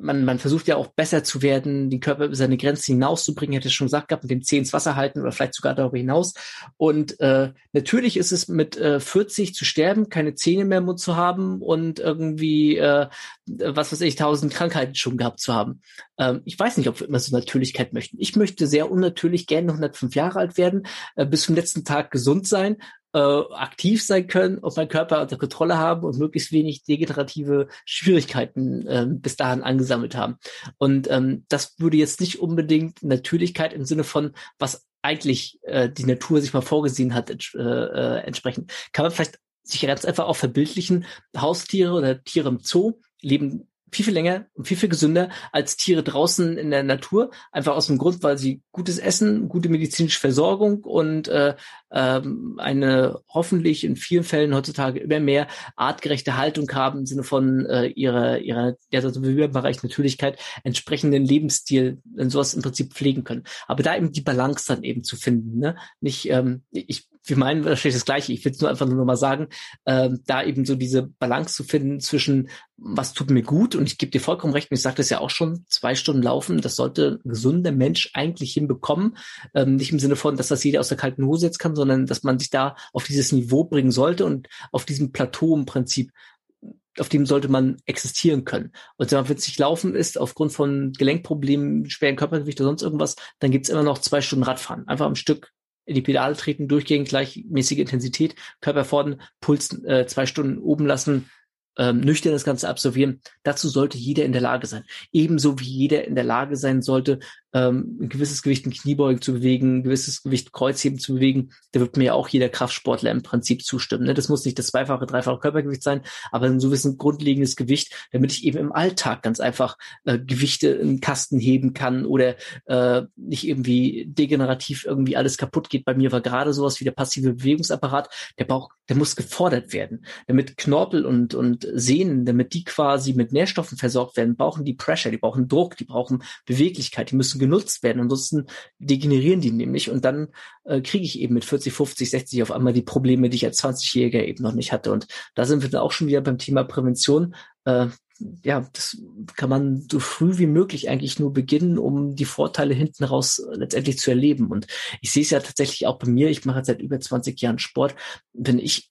man, man versucht ja auch besser zu werden, den Körper über seine Grenzen hinauszubringen, hätte ich schon gesagt gehabt, mit dem Zeh ins Wasser halten oder vielleicht sogar darüber hinaus. Und äh, natürlich ist es mit äh, 40 zu sterben, keine Zähne mehr im Mund zu haben und irgendwie, äh, was weiß ich, tausend Krankheiten schon gehabt zu haben. Ähm, ich weiß nicht, ob wir immer so Natürlichkeit möchten. Ich möchte sehr unnatürlich gerne 105 Jahre alt werden, äh, bis zum letzten Tag gesund sein äh, aktiv sein können und meinen Körper unter Kontrolle haben und möglichst wenig degenerative Schwierigkeiten äh, bis dahin angesammelt haben. Und ähm, das würde jetzt nicht unbedingt Natürlichkeit im Sinne von, was eigentlich äh, die Natur sich mal vorgesehen hat, ents äh, äh, entsprechen. Kann man vielleicht sich ganz einfach auch verbildlichen, Haustiere oder Tiere im Zoo leben viel, viel länger und viel, viel gesünder als Tiere draußen in der Natur. Einfach aus dem Grund, weil sie gutes Essen, gute medizinische Versorgung und äh, ähm, eine hoffentlich in vielen Fällen heutzutage immer mehr artgerechte Haltung haben im Sinne von äh, ihrer, ihrer, ja, also Bereich Natürlichkeit entsprechenden Lebensstil, in sowas im Prinzip pflegen können. Aber da eben die Balance dann eben zu finden, ne? Nicht, ähm, ich wir meinen wahrscheinlich das Gleiche. Ich will es nur einfach nur noch mal sagen, ähm, da eben so diese Balance zu finden zwischen was tut mir gut und ich gebe dir vollkommen recht. Ich sagte es ja auch schon, zwei Stunden laufen, das sollte ein gesunder Mensch eigentlich hinbekommen. Ähm, nicht im Sinne von, dass das jeder aus der kalten Hose jetzt kann, sondern dass man sich da auf dieses Niveau bringen sollte und auf diesem Plateau im Prinzip auf dem sollte man existieren können. Und wenn man witzig laufen ist, aufgrund von Gelenkproblemen, schweren Körpergewicht oder sonst irgendwas, dann gibt's immer noch zwei Stunden Radfahren. Einfach am Stück in die Pedale treten, durchgehend gleichmäßige Intensität, Körper fordern, Puls äh, zwei Stunden oben lassen, ähm, nüchtern das Ganze absolvieren. Dazu sollte jeder in der Lage sein. Ebenso wie jeder in der Lage sein sollte, ähm, ein gewisses Gewicht in Kniebeugen zu bewegen, ein gewisses Gewicht Kreuzheben zu bewegen, da wird mir ja auch jeder Kraftsportler im Prinzip zustimmen. Ne? Das muss nicht das zweifache, dreifache Körpergewicht sein, aber so ein grundlegendes Gewicht, damit ich eben im Alltag ganz einfach äh, Gewichte in Kasten heben kann oder äh, nicht irgendwie degenerativ irgendwie alles kaputt geht. Bei mir war gerade sowas wie der passive Bewegungsapparat, der Bauch, der muss gefordert werden, damit Knorpel und, und Sehnen, damit die quasi mit Nährstoffen versorgt werden, brauchen die Pressure, die brauchen Druck, die brauchen Beweglichkeit, die müssen genutzt werden. Ansonsten degenerieren die nämlich und dann äh, kriege ich eben mit 40, 50, 60 auf einmal die Probleme, die ich als 20-Jähriger eben noch nicht hatte. Und da sind wir dann auch schon wieder beim Thema Prävention. Äh, ja, das kann man so früh wie möglich eigentlich nur beginnen, um die Vorteile hinten raus letztendlich zu erleben. Und ich sehe es ja tatsächlich auch bei mir. Ich mache seit über 20 Jahren Sport. Wenn ich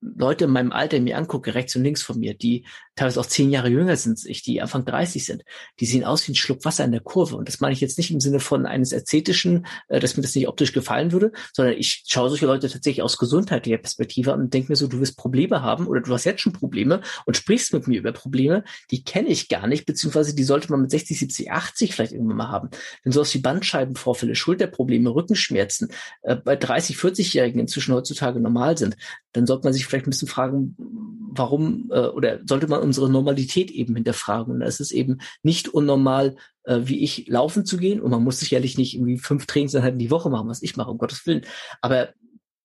Leute in meinem Alter mir angucke, rechts und links von mir, die teilweise auch zehn Jahre jünger sind ich, die Anfang 30 sind, die sehen aus wie ein Schluck Wasser in der Kurve. Und das meine ich jetzt nicht im Sinne von eines Ästhetischen, äh, dass mir das nicht optisch gefallen würde, sondern ich schaue solche Leute tatsächlich aus gesundheitlicher Perspektive an und denke mir so, du wirst Probleme haben oder du hast jetzt schon Probleme und sprichst mit mir über Probleme, die kenne ich gar nicht, beziehungsweise die sollte man mit 60, 70, 80 vielleicht irgendwann mal haben. Wenn sowas wie Bandscheibenvorfälle, Schulterprobleme, Rückenschmerzen äh, bei 30, 40-Jährigen inzwischen heutzutage normal sind, dann sollte man sich vielleicht ein bisschen fragen, warum äh, oder sollte man unsere Normalität eben hinterfragen. Und es ist eben nicht unnormal, äh, wie ich laufen zu gehen. Und man muss sicherlich nicht irgendwie fünf Trainingseinheiten die Woche machen, was ich mache, um Gottes Willen. Aber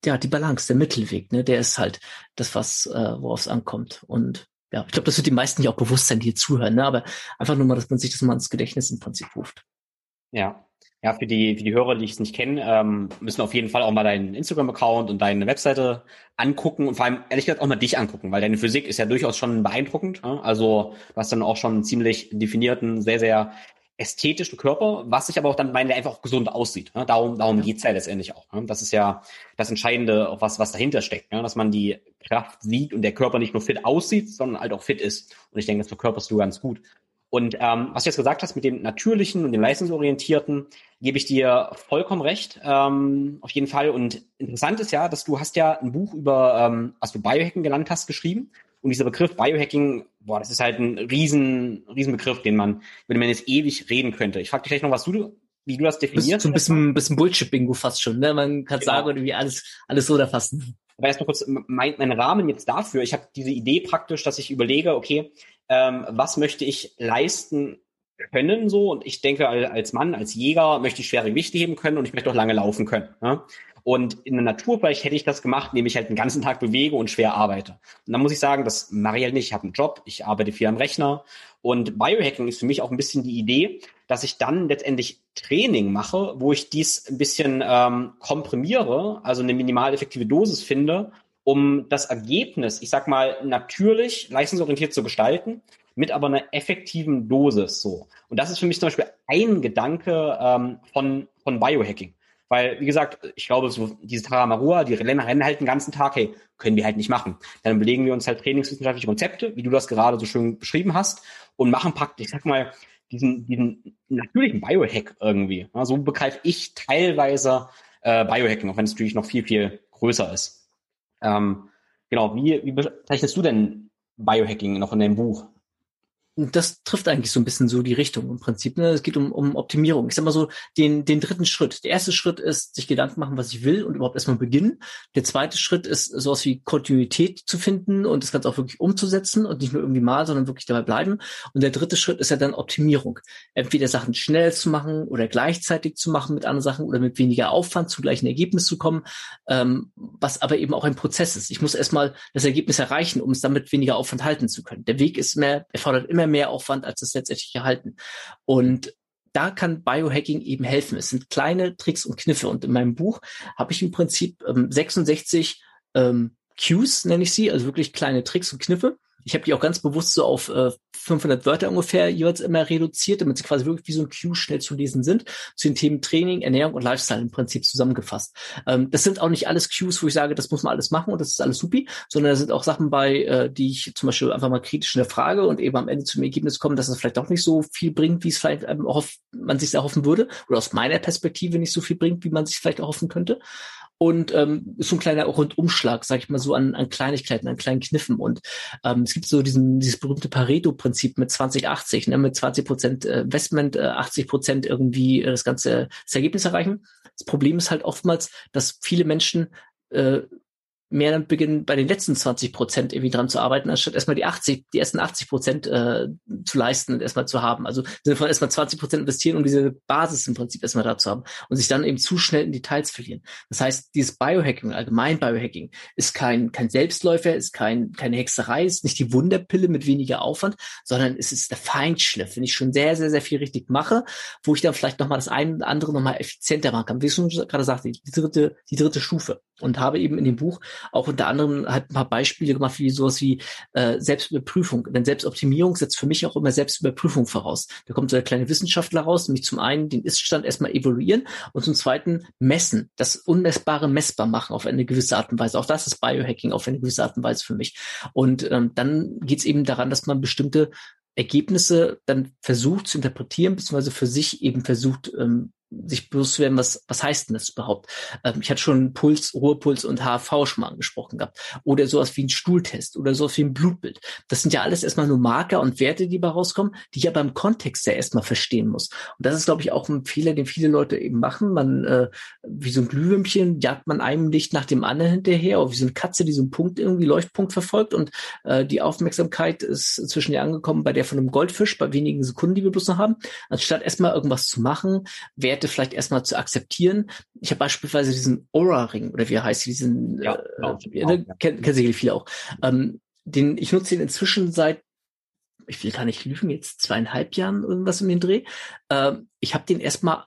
ja, die Balance, der Mittelweg, ne, der ist halt das, was äh, worauf es ankommt. Und ja, ich glaube, das wird die meisten ja auch bewusst sein, die hier zuhören. Ne? Aber einfach nur mal, dass man sich das mal ins Gedächtnis im Prinzip ruft. Ja, ja, für die, für die Hörer, die ich es nicht kenne, ähm, müssen auf jeden Fall auch mal deinen Instagram-Account und deine Webseite angucken und vor allem ehrlich gesagt auch mal dich angucken, weil deine Physik ist ja durchaus schon beeindruckend. Ne? Also du hast dann auch schon einen ziemlich definierten, sehr, sehr ästhetischen Körper, was sich aber auch dann meine einfach auch gesund aussieht. Ne? Darum, darum geht's ja letztendlich auch. Ne? Das ist ja das Entscheidende, auch was, was dahinter steckt, ne? dass man die Kraft sieht und der Körper nicht nur fit aussieht, sondern halt auch fit ist. Und ich denke, das verkörperst du ganz gut. Und ähm, was du jetzt gesagt hast mit dem Natürlichen und dem Leistungsorientierten, gebe ich dir vollkommen recht, ähm, auf jeden Fall. Und interessant ist ja, dass du hast ja ein Buch über, ähm, was du Biohacking genannt hast, geschrieben. Und dieser Begriff Biohacking, boah, das ist halt ein riesen, riesen Begriff, den man, über den man jetzt ewig reden könnte. Ich frage dich gleich noch, was du, wie du das definierst. So ein bisschen, bisschen Bullshit-Bingo fast schon, ne? Man kann genau. sagen, irgendwie alles, alles so da fassen. Aber erst mal kurz mein, mein Rahmen jetzt dafür. Ich habe diese Idee praktisch, dass ich überlege, okay, ähm, was möchte ich leisten können so und ich denke als Mann, als Jäger möchte ich schwere Gewichte heben können und ich möchte auch lange laufen können. Ja? Und in der Naturbereich hätte ich das gemacht, indem ich halt den ganzen Tag bewege und schwer arbeite. Und dann muss ich sagen, das mache ich halt nicht. Ich habe einen Job, ich arbeite viel am Rechner. Und Biohacking ist für mich auch ein bisschen die Idee, dass ich dann letztendlich Training mache, wo ich dies ein bisschen ähm, komprimiere, also eine minimal effektive Dosis finde um das Ergebnis, ich sag mal, natürlich leistungsorientiert zu gestalten, mit aber einer effektiven Dosis so. Und das ist für mich zum Beispiel ein Gedanke ähm, von, von Biohacking. Weil, wie gesagt, ich glaube, so diese Taramarua, die rennen halt den ganzen Tag, hey, können wir halt nicht machen. Dann belegen wir uns halt trainingswissenschaftliche Konzepte, wie du das gerade so schön beschrieben hast, und machen praktisch, ich sag mal, diesen, diesen natürlichen Biohack irgendwie. Ja, so begreife ich teilweise äh, Biohacking, auch wenn es natürlich noch viel, viel größer ist. Ähm, genau, wie, wie bezeichnest du denn Biohacking noch in deinem Buch? Das trifft eigentlich so ein bisschen so die Richtung im Prinzip. Ne? Es geht um, um Optimierung. Ich sag mal so, den, den dritten Schritt. Der erste Schritt ist, sich Gedanken machen, was ich will und überhaupt erstmal beginnen. Der zweite Schritt ist, sowas wie Kontinuität zu finden und das Ganze auch wirklich umzusetzen und nicht nur irgendwie mal, sondern wirklich dabei bleiben. Und der dritte Schritt ist ja dann Optimierung. Entweder Sachen schnell zu machen oder gleichzeitig zu machen mit anderen Sachen oder mit weniger Aufwand zum gleichen Ergebnis zu kommen, ähm, was aber eben auch ein Prozess ist. Ich muss erstmal das Ergebnis erreichen, um es dann mit weniger Aufwand halten zu können. Der Weg ist mehr, erfordert immer mehr Aufwand, als es letztendlich erhalten. Und da kann Biohacking eben helfen. Es sind kleine Tricks und Kniffe. Und in meinem Buch habe ich im Prinzip ähm, 66 ähm, Cues, nenne ich sie, also wirklich kleine Tricks und Kniffe, ich habe die auch ganz bewusst so auf äh, 500 Wörter ungefähr jeweils immer reduziert, damit sie quasi wirklich wie so ein Cue schnell zu lesen sind, zu den Themen Training, Ernährung und Lifestyle im Prinzip zusammengefasst. Ähm, das sind auch nicht alles Cues, wo ich sage, das muss man alles machen und das ist alles supi, sondern da sind auch Sachen bei, äh, die ich zum Beispiel einfach mal kritisch in der Frage und eben am Ende zum Ergebnis kommen, dass es vielleicht auch nicht so viel bringt, wie es vielleicht ähm, man sich erhoffen würde oder aus meiner Perspektive nicht so viel bringt, wie man sich vielleicht erhoffen könnte und ähm, ist so ein kleiner Rundumschlag, sag ich mal so, an, an Kleinigkeiten, an kleinen Kniffen. Und ähm, es gibt so diesen, dieses berühmte Pareto-Prinzip mit 2080, ne, mit 20 Prozent äh, Investment, äh, 80 Prozent irgendwie äh, das ganze das Ergebnis erreichen. Das Problem ist halt oftmals, dass viele Menschen äh, mehr dann beginnen, bei den letzten 20 Prozent irgendwie dran zu arbeiten, anstatt erstmal die 80, die ersten 80 Prozent äh, zu leisten und erstmal zu haben. Also sind von erstmal 20 Prozent investieren, um diese Basis im Prinzip erstmal da zu haben und sich dann eben zu schnell in Details verlieren. Das heißt, dieses Biohacking, allgemein Biohacking, ist kein, kein Selbstläufer, ist kein, keine Hexerei, ist nicht die Wunderpille mit weniger Aufwand, sondern es ist der Feinschliff, wenn ich schon sehr, sehr, sehr viel richtig mache, wo ich dann vielleicht nochmal das eine oder andere nochmal effizienter machen kann. Wie ich schon gerade sagte, die dritte, die dritte Stufe und habe eben in dem Buch auch unter anderem halt ein paar Beispiele gemacht, wie sowas wie äh, Selbstüberprüfung. Denn Selbstoptimierung setzt für mich auch immer Selbstüberprüfung voraus. Da kommt so der kleine Wissenschaftler raus, nämlich zum einen den Iststand erstmal evaluieren und zum zweiten messen, das Unmessbare messbar machen auf eine gewisse Art und Weise. Auch das ist Biohacking auf eine gewisse Art und Weise für mich. Und ähm, dann geht es eben daran, dass man bestimmte Ergebnisse dann versucht zu interpretieren, beziehungsweise für sich eben versucht ähm, sich bewusst werden, was, was heißt denn das überhaupt? Ähm, ich hatte schon Puls, Ruhepuls und HV schon mal angesprochen gehabt. Oder sowas wie ein Stuhltest oder sowas wie ein Blutbild. Das sind ja alles erstmal nur Marker und Werte, die dabei rauskommen, die ich aber im Kontext ja erstmal verstehen muss. Und das ist, glaube ich, auch ein Fehler, den viele Leute eben machen. Man, äh, wie so ein Glühwürmchen, jagt man einem Licht nach dem anderen hinterher, oder wie so eine Katze, die so einen Punkt irgendwie, Leuchtpunkt verfolgt und äh, die Aufmerksamkeit ist inzwischen ja angekommen bei der von einem Goldfisch, bei wenigen Sekunden, die wir bloß noch haben. Anstatt erstmal irgendwas zu machen, Werte Werte vielleicht erstmal zu akzeptieren. Ich habe beispielsweise diesen Aura-Ring, oder wie er heißt, diesen, ja, äh, ne, ja. kennen kenn sicherlich viele auch. Ähm, den, ich nutze ihn inzwischen seit, ich will gar nicht lügen, jetzt zweieinhalb Jahren irgendwas in den Dreh. Ähm, ich habe den erstmal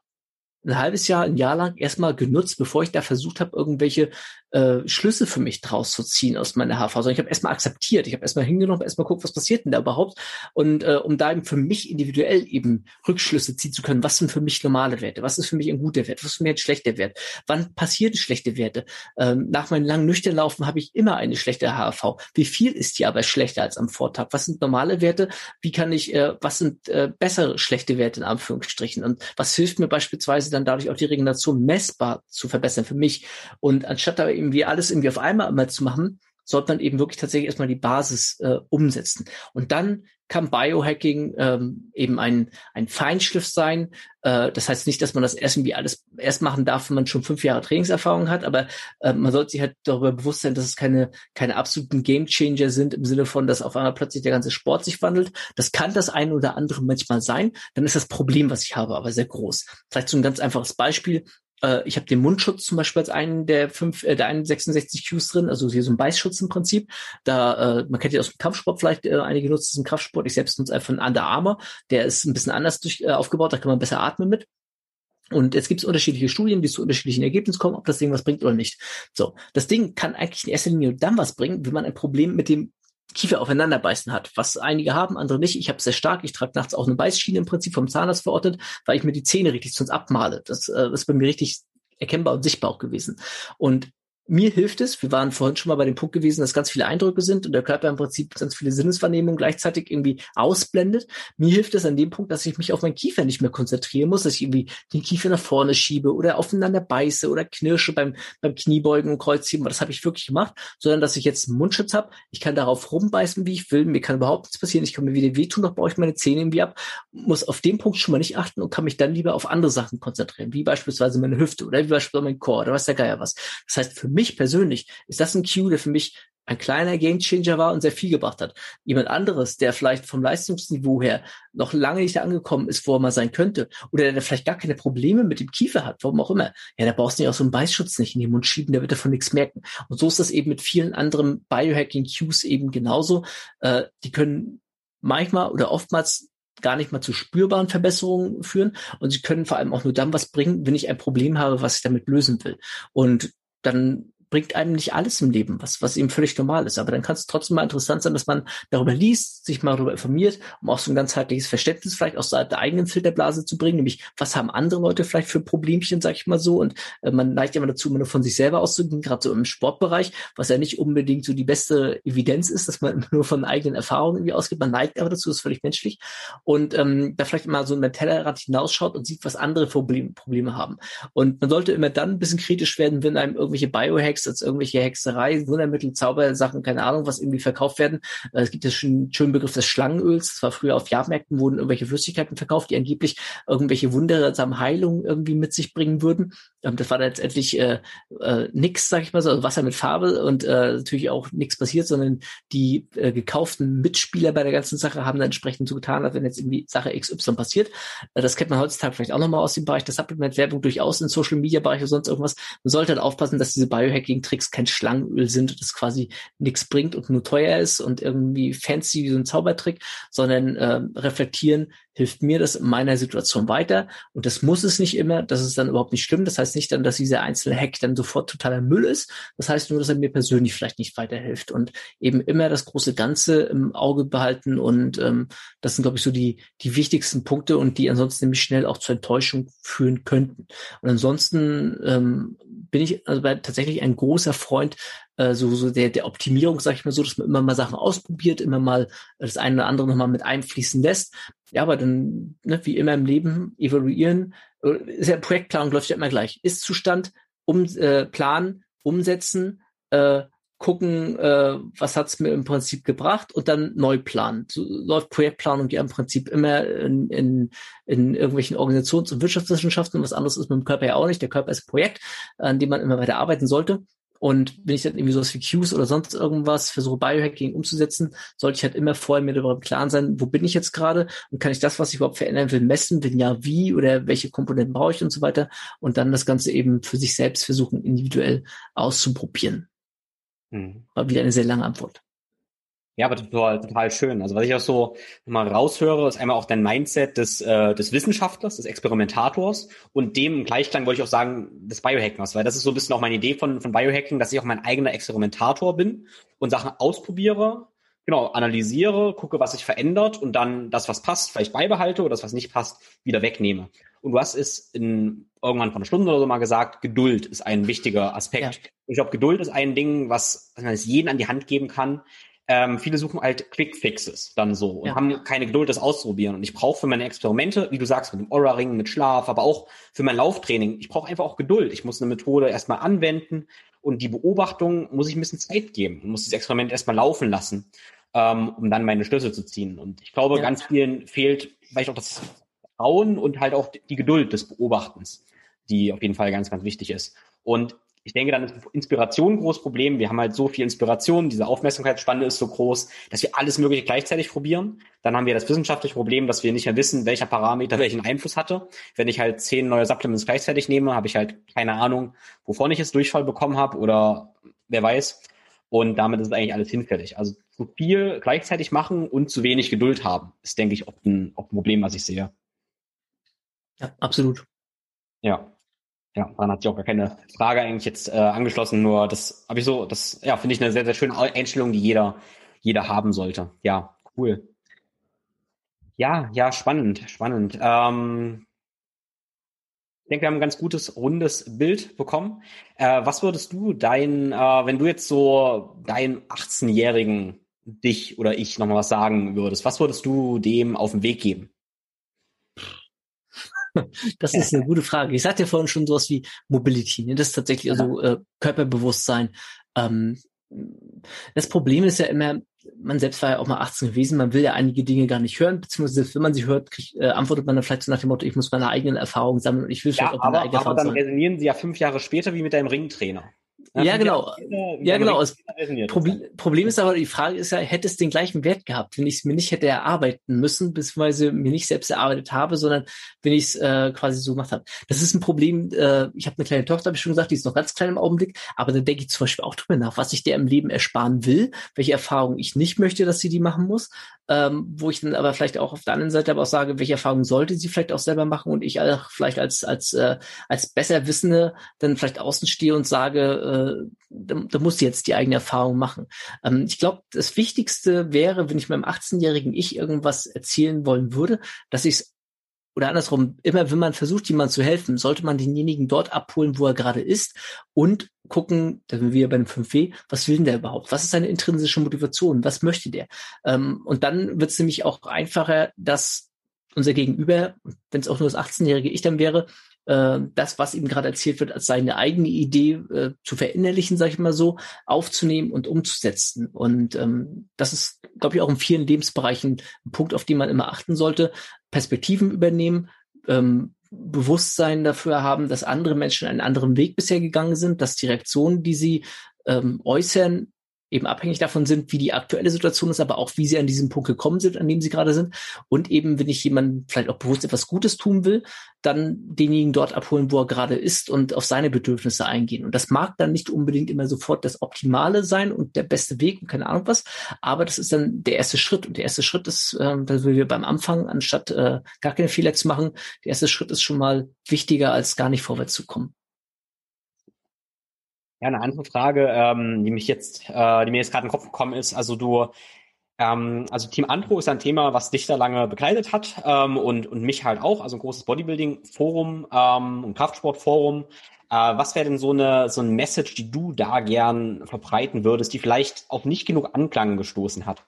ein halbes Jahr, ein Jahr lang erstmal genutzt, bevor ich da versucht habe, irgendwelche äh, Schlüsse für mich draus zu ziehen aus meiner HV. Ich habe erstmal akzeptiert, ich habe erstmal hingenommen, erstmal guckt, was passiert denn da überhaupt. Und äh, um da eben für mich individuell eben Rückschlüsse ziehen zu können, was sind für mich normale Werte, was ist für mich ein guter Wert, was ist für mich ein schlechter Wert, wann passieren schlechte Werte. Ähm, nach meinem langen Nüchternlaufen habe ich immer eine schlechte HV. Wie viel ist die aber schlechter als am Vortag? Was sind normale Werte? Wie kann ich, äh, was sind äh, bessere schlechte Werte in Anführungsstrichen? Und was hilft mir beispielsweise dann dadurch auch die Regeneration messbar zu verbessern für mich. Und anstatt da irgendwie alles irgendwie auf einmal immer zu machen, sollte man eben wirklich tatsächlich erstmal die Basis äh, umsetzen. Und dann kann Biohacking ähm, eben ein, ein Feinschliff sein. Äh, das heißt nicht, dass man das erst irgendwie alles erst machen darf, wenn man schon fünf Jahre Trainingserfahrung hat, aber äh, man sollte sich halt darüber bewusst sein, dass es keine, keine absoluten Gamechanger sind im Sinne von, dass auf einmal plötzlich der ganze Sport sich wandelt. Das kann das eine oder andere manchmal sein. Dann ist das Problem, was ich habe, aber sehr groß. Vielleicht so ein ganz einfaches Beispiel ich habe den Mundschutz zum Beispiel als einen der fünf, äh, der einen 66 Qs drin, also hier so ein Beißschutz im Prinzip. Da, äh, man kennt ja aus dem Kampfsport vielleicht, äh, einige nutzen es im Kraftsport. Ich selbst nutze einfach einen Under Armour. Der ist ein bisschen anders durch, äh, aufgebaut, da kann man besser atmen mit. Und jetzt gibt es unterschiedliche Studien, die zu unterschiedlichen Ergebnissen kommen, ob das Ding was bringt oder nicht. So, das Ding kann eigentlich in erster Linie dann was bringen, wenn man ein Problem mit dem Kiefer aufeinander beißen hat, was einige haben, andere nicht. Ich habe sehr stark. Ich trage nachts auch eine Beißschiene im Prinzip vom Zahnarzt verordnet, weil ich mir die Zähne richtig sonst abmale. Das äh, ist bei mir richtig erkennbar und sichtbar auch gewesen. Und mir hilft es, wir waren vorhin schon mal bei dem Punkt gewesen, dass ganz viele Eindrücke sind und der Körper im Prinzip ganz viele Sinneswahrnehmungen gleichzeitig irgendwie ausblendet. Mir hilft es an dem Punkt, dass ich mich auf meinen Kiefer nicht mehr konzentrieren muss, dass ich irgendwie den Kiefer nach vorne schiebe oder aufeinander beiße oder knirsche beim, beim Kniebeugen und Kreuzheben. Das habe ich wirklich gemacht, sondern dass ich jetzt einen Mundschutz habe. Ich kann darauf rumbeißen, wie ich will. Mir kann überhaupt nichts passieren. Ich kann mir wieder wehtun, doch baue ich meine Zähne irgendwie ab. Muss auf dem Punkt schon mal nicht achten und kann mich dann lieber auf andere Sachen konzentrieren, wie beispielsweise meine Hüfte oder wie beispielsweise mein Chor oder was der Geier was. Das heißt, für mich persönlich ist das ein Cue, der für mich ein kleiner Gamechanger war und sehr viel gebracht hat. Jemand anderes, der vielleicht vom Leistungsniveau her noch lange nicht angekommen ist, wo er mal sein könnte, oder der vielleicht gar keine Probleme mit dem Kiefer hat, warum auch immer, ja, da brauchst du nicht auch so einen Beißschutz nicht in den Mund schieben, der wird davon nichts merken. Und so ist das eben mit vielen anderen Biohacking-Cues eben genauso. Äh, die können manchmal oder oftmals gar nicht mal zu spürbaren Verbesserungen führen und sie können vor allem auch nur dann was bringen, wenn ich ein Problem habe, was ich damit lösen will. Und dann bringt einem nicht alles im Leben, was, was eben völlig normal ist. Aber dann kann es trotzdem mal interessant sein, dass man darüber liest, sich mal darüber informiert, um auch so ein ganzheitliches Verständnis vielleicht aus der eigenen Filterblase zu bringen, nämlich was haben andere Leute vielleicht für Problemchen, sag ich mal so. Und äh, man neigt immer dazu, immer nur von sich selber auszugehen, gerade so im Sportbereich, was ja nicht unbedingt so die beste Evidenz ist, dass man nur von eigenen Erfahrungen irgendwie ausgeht. Man neigt aber dazu, ist völlig menschlich. Und ähm, da vielleicht mal so ein Tellerrand hinausschaut und sieht, was andere Probleme, Probleme haben. Und man sollte immer dann ein bisschen kritisch werden, wenn einem irgendwelche Biohacks als irgendwelche Hexerei, Wundermittel, Zaubersachen, keine Ahnung, was irgendwie verkauft werden. Äh, es gibt ja schon einen schönen Begriff des Schlangenöls. Das war früher auf Jahrmärkten, wurden irgendwelche Flüssigkeiten verkauft, die angeblich irgendwelche wundersame Heilungen irgendwie mit sich bringen würden. Ähm, das war dann letztendlich äh, äh, nix, sag ich mal so, also Wasser mit Farbe und äh, natürlich auch nichts passiert, sondern die äh, gekauften Mitspieler bei der ganzen Sache haben dann entsprechend so getan, als wenn jetzt irgendwie Sache XY passiert. Äh, das kennt man heutzutage vielleicht auch nochmal aus dem Bereich der Supplement-Werbung durchaus in Social Media Bereich oder sonst irgendwas. Man sollte halt aufpassen, dass diese Biohacking Tricks kein Schlangenöl sind und das quasi nichts bringt und nur teuer ist und irgendwie fancy wie so ein Zaubertrick, sondern äh, reflektieren, hilft mir das in meiner Situation weiter. Und das muss es nicht immer, das ist dann überhaupt nicht schlimm. Das heißt nicht dann, dass dieser einzelne Hack dann sofort totaler Müll ist. Das heißt nur, dass er mir persönlich vielleicht nicht weiterhilft. Und eben immer das große Ganze im Auge behalten. Und ähm, das sind, glaube ich, so die, die wichtigsten Punkte und die ansonsten nämlich schnell auch zur Enttäuschung führen könnten. Und ansonsten ähm, bin ich also tatsächlich ein großer Freund äh, so, so der, der Optimierung, sag ich mal so, dass man immer mal Sachen ausprobiert, immer mal das eine oder andere nochmal mit einfließen lässt. Ja, aber dann, ne, wie immer im Leben, evaluieren. Äh, ist ja Projektplanung läuft ja immer gleich. Ist-Zustand, um, äh, planen, umsetzen, äh, gucken, äh, was hat's mir im Prinzip gebracht und dann neu planen. So läuft Projektplanung ja im Prinzip immer in, in, in irgendwelchen Organisations- und Wirtschaftswissenschaften. Was anderes ist mit dem Körper ja auch nicht. Der Körper ist ein Projekt, an dem man immer weiter arbeiten sollte. Und wenn ich dann irgendwie sowas wie Cues oder sonst irgendwas versuche, Biohacking umzusetzen, sollte ich halt immer vorher mir darüber im Klaren sein, wo bin ich jetzt gerade und kann ich das, was ich überhaupt verändern will, messen, wenn ja, wie oder welche Komponenten brauche ich und so weiter. Und dann das Ganze eben für sich selbst versuchen, individuell auszuprobieren. Mhm. War wieder eine sehr lange Antwort. Ja, aber total, total schön. Also was ich auch so mal raushöre, ist einmal auch dein Mindset des, äh, des Wissenschaftlers, des Experimentators und dem Gleichklang wollte ich auch sagen, des Biohackers, weil das ist so ein bisschen auch meine Idee von, von Biohacking, dass ich auch mein eigener Experimentator bin und Sachen ausprobiere, genau, analysiere, gucke, was sich verändert und dann das, was passt, vielleicht beibehalte oder das, was nicht passt, wieder wegnehme. Und du hast es in irgendwann vor einer Stunde oder so mal gesagt, Geduld ist ein wichtiger Aspekt. Ja. Ich glaube, Geduld ist ein Ding, was, was man es jeden an die Hand geben kann, ähm, viele suchen halt Quick Fixes dann so und ja. haben keine Geduld, das auszuprobieren. Und ich brauche für meine Experimente, wie du sagst, mit dem Aura-Ring, mit Schlaf, aber auch für mein Lauftraining, ich brauche einfach auch Geduld. Ich muss eine Methode erstmal anwenden und die Beobachtung muss ich ein bisschen Zeit geben und muss das Experiment erstmal laufen lassen, ähm, um dann meine Schlüsse zu ziehen. Und ich glaube, ja. ganz vielen fehlt vielleicht auch das Vertrauen und halt auch die Geduld des Beobachtens, die auf jeden Fall ganz, ganz wichtig ist. Und ich denke, dann ist Inspiration ein großes Problem. Wir haben halt so viel Inspiration, diese Aufmerksamkeitsspanne ist so groß, dass wir alles Mögliche gleichzeitig probieren. Dann haben wir das wissenschaftliche Problem, dass wir nicht mehr wissen, welcher Parameter welchen Einfluss hatte. Wenn ich halt zehn neue Supplements gleichzeitig nehme, habe ich halt keine Ahnung, wovon ich jetzt Durchfall bekommen habe oder wer weiß. Und damit ist eigentlich alles hinfällig. Also zu viel gleichzeitig machen und zu wenig Geduld haben, ist, denke ich, auch ein, auch ein Problem, was ich sehe. Ja, absolut. Ja. Ja, dann hat sich auch gar keine Frage eigentlich jetzt äh, angeschlossen, nur das habe ich so, das ja, finde ich eine sehr, sehr schöne Einstellung, die jeder, jeder haben sollte. Ja, cool. Ja, ja, spannend, spannend. Ähm, Ich denke, wir haben ein ganz gutes, rundes Bild bekommen. Äh, was würdest du dein, äh, wenn du jetzt so deinen 18-jährigen dich oder ich nochmal was sagen würdest, was würdest du dem auf den Weg geben? Das ist eine gute Frage. Ich sagte ja vorhin schon sowas wie Mobility. Ne? Das ist tatsächlich also äh, Körperbewusstsein. Ähm, das Problem ist ja immer, man selbst war ja auch mal 18 gewesen, man will ja einige Dinge gar nicht hören, beziehungsweise wenn man sie hört, krieg, äh, antwortet man dann vielleicht so nach dem Motto, ich muss meine eigenen Erfahrungen sammeln und ich will ja, vielleicht auch aber, meine eigene aber Erfahrung dann sammeln. resonieren sie ja fünf Jahre später wie mit deinem Ringtrainer. Ja, genau. Ja, genau. Das Proble Problem ist aber, die Frage ist ja, hätte es den gleichen Wert gehabt, wenn ich es mir nicht hätte erarbeiten müssen, beziehungsweise mir nicht selbst erarbeitet habe, sondern wenn ich es äh, quasi so gemacht habe. Das ist ein Problem, äh, ich habe eine kleine Tochter, habe ich schon gesagt, die ist noch ganz klein im Augenblick, aber da denke ich zum Beispiel auch drüber nach, was ich der im Leben ersparen will, welche Erfahrungen ich nicht möchte, dass sie die machen muss, ähm, wo ich dann aber vielleicht auch auf der anderen Seite aber auch sage, welche Erfahrungen sollte sie vielleicht auch selber machen und ich auch vielleicht als als äh, als Besserwissende dann vielleicht außen stehe und sage, äh, da, da muss sie jetzt die eigene Erfahrung machen. Ähm, ich glaube, das Wichtigste wäre, wenn ich meinem 18-jährigen Ich irgendwas erzählen wollen würde, dass ich es oder andersrum, immer wenn man versucht, jemandem zu helfen, sollte man denjenigen dort abholen, wo er gerade ist und gucken, da sind wir wieder bei dem 5W, was will denn der überhaupt? Was ist seine intrinsische Motivation? Was möchte der? Ähm, und dann wird es nämlich auch einfacher, dass unser Gegenüber, wenn es auch nur das 18-jährige Ich dann wäre, äh, das, was ihm gerade erzählt wird, als seine eigene Idee äh, zu verinnerlichen, sage ich mal so, aufzunehmen und umzusetzen. Und ähm, das ist, glaube ich, auch in vielen Lebensbereichen ein Punkt, auf den man immer achten sollte. Perspektiven übernehmen, ähm, Bewusstsein dafür haben, dass andere Menschen einen anderen Weg bisher gegangen sind, dass die Reaktionen, die sie ähm, äußern, eben abhängig davon sind, wie die aktuelle Situation ist, aber auch wie sie an diesem Punkt gekommen sind, an dem sie gerade sind. Und eben, wenn ich jemandem vielleicht auch bewusst etwas Gutes tun will, dann denjenigen dort abholen, wo er gerade ist und auf seine Bedürfnisse eingehen. Und das mag dann nicht unbedingt immer sofort das Optimale sein und der beste Weg und keine Ahnung was, aber das ist dann der erste Schritt. Und der erste Schritt ist, ähm, da sind wir beim Anfang, anstatt äh, gar keine Fehler zu machen, der erste Schritt ist schon mal wichtiger, als gar nicht vorwärts zu kommen. Ja, eine andere Frage, ähm, die mich jetzt, äh, die mir jetzt gerade in den Kopf gekommen ist, also du, ähm, also Team Andro ist ein Thema, was dich da lange begleitet hat ähm, und, und mich halt auch, also ein großes Bodybuilding-Forum ähm, und Kraftsport-Forum. Äh, was wäre denn so eine, so eine Message, die du da gern verbreiten würdest, die vielleicht auch nicht genug Anklang gestoßen hat?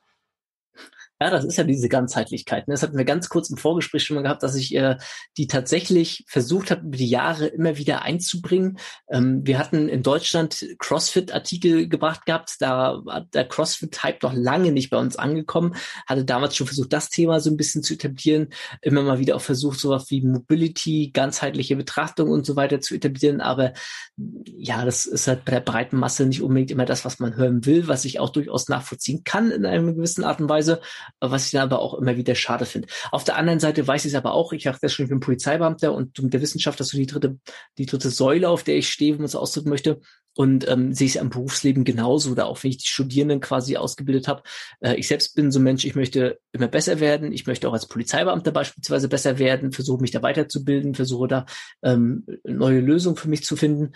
Ja, das ist ja diese Ganzheitlichkeit. Ne? Das hatten wir ganz kurz im Vorgespräch schon mal gehabt, dass ich äh, die tatsächlich versucht habe, über die Jahre immer wieder einzubringen. Ähm, wir hatten in Deutschland CrossFit-Artikel gebracht gehabt. Da war der CrossFit-Hype noch lange nicht bei uns angekommen. Hatte damals schon versucht, das Thema so ein bisschen zu etablieren. Immer mal wieder auch versucht, sowas wie Mobility, ganzheitliche Betrachtung und so weiter zu etablieren. Aber ja, das ist halt bei der breiten Masse nicht unbedingt immer das, was man hören will, was ich auch durchaus nachvollziehen kann in einer gewissen Art und Weise was ich dann aber auch immer wieder schade finde. Auf der anderen Seite weiß ich es aber auch, ich habe das schon, ich bin Polizeibeamter und mit der Wissenschaft, dass so die dritte, die dritte Säule, auf der ich stehe, wenn man es ausdrücken möchte, und ähm, sehe ich es am Berufsleben genauso oder auch wenn ich die Studierenden quasi ausgebildet habe. Äh, ich selbst bin so ein Mensch, ich möchte immer besser werden. Ich möchte auch als Polizeibeamter beispielsweise besser werden, versuche mich da weiterzubilden, versuche da ähm, neue Lösungen für mich zu finden.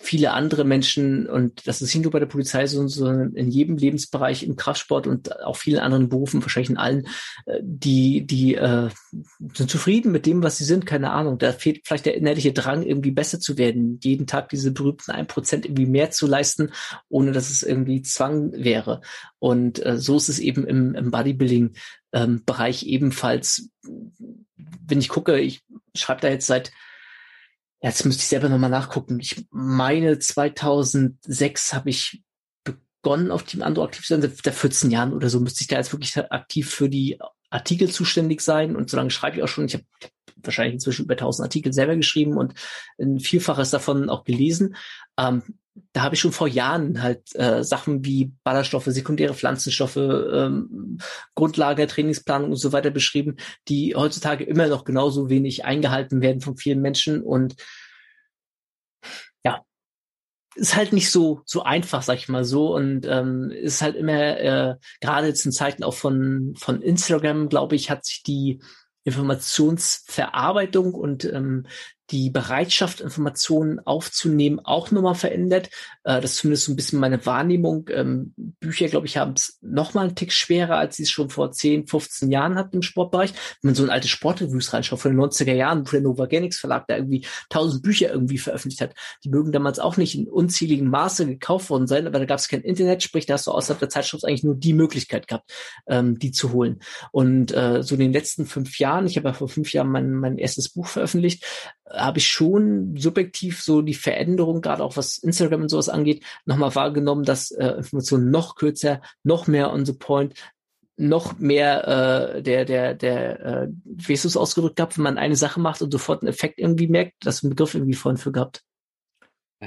Viele andere Menschen, und das ist nicht nur bei der Polizei, sondern in jedem Lebensbereich, im Kraftsport und auch vielen anderen Berufen, wahrscheinlich in allen, äh, die, die äh, sind zufrieden mit dem, was sie sind, keine Ahnung. Da fehlt vielleicht der innerliche Drang, irgendwie besser zu werden. Jeden Tag diese berühmten 1% irgendwie irgendwie mehr zu leisten, ohne dass es irgendwie Zwang wäre. Und äh, so ist es eben im, im Bodybuilding-Bereich ähm, ebenfalls. Wenn ich gucke, ich schreibe da jetzt seit Jetzt müsste ich selber nochmal nachgucken. Ich meine, 2006 habe ich begonnen, auf Team Andro aktiv zu sein. Seit 14 Jahren oder so müsste ich da jetzt wirklich aktiv für die Artikel zuständig sein. Und so lange schreibe ich auch schon. Ich habe wahrscheinlich inzwischen über 1000 Artikel selber geschrieben und ein Vielfaches davon auch gelesen. Ähm, da habe ich schon vor Jahren halt äh, Sachen wie Ballaststoffe, sekundäre Pflanzenstoffe, ähm, Grundlage, Trainingsplanung und so weiter beschrieben, die heutzutage immer noch genauso wenig eingehalten werden von vielen Menschen. Und ja, ist halt nicht so so einfach, sag ich mal so. Und ähm, ist halt immer äh, gerade jetzt in Zeiten auch von von Instagram, glaube ich, hat sich die Informationsverarbeitung und ähm, die Bereitschaft, Informationen aufzunehmen, auch nochmal verändert. Äh, das ist zumindest so ein bisschen meine Wahrnehmung. Ähm, Bücher, glaube ich, haben es noch mal einen Tick schwerer, als sie es schon vor 10, 15 Jahren hatten im Sportbereich. Wenn man so ein altes Sportreviews reinschaut von den 90er Jahren, wo der Novagenics Verlag da irgendwie tausend Bücher irgendwie veröffentlicht hat, die mögen damals auch nicht in unzähligen Maße gekauft worden sein, aber da gab es kein Internet, sprich, da hast du außerhalb der Zeitschrift eigentlich nur die Möglichkeit gehabt, ähm, die zu holen. Und äh, so in den letzten fünf Jahren, ich habe ja vor fünf Jahren mein, mein erstes Buch veröffentlicht, habe ich schon subjektiv so die Veränderung, gerade auch was Instagram und sowas angeht, nochmal wahrgenommen, dass äh, Informationen noch kürzer, noch mehr on the point, noch mehr äh, der der der äh, es ausgedrückt gehabt, wenn man eine Sache macht und sofort einen Effekt irgendwie merkt, das einen Begriff irgendwie vorhin für gehabt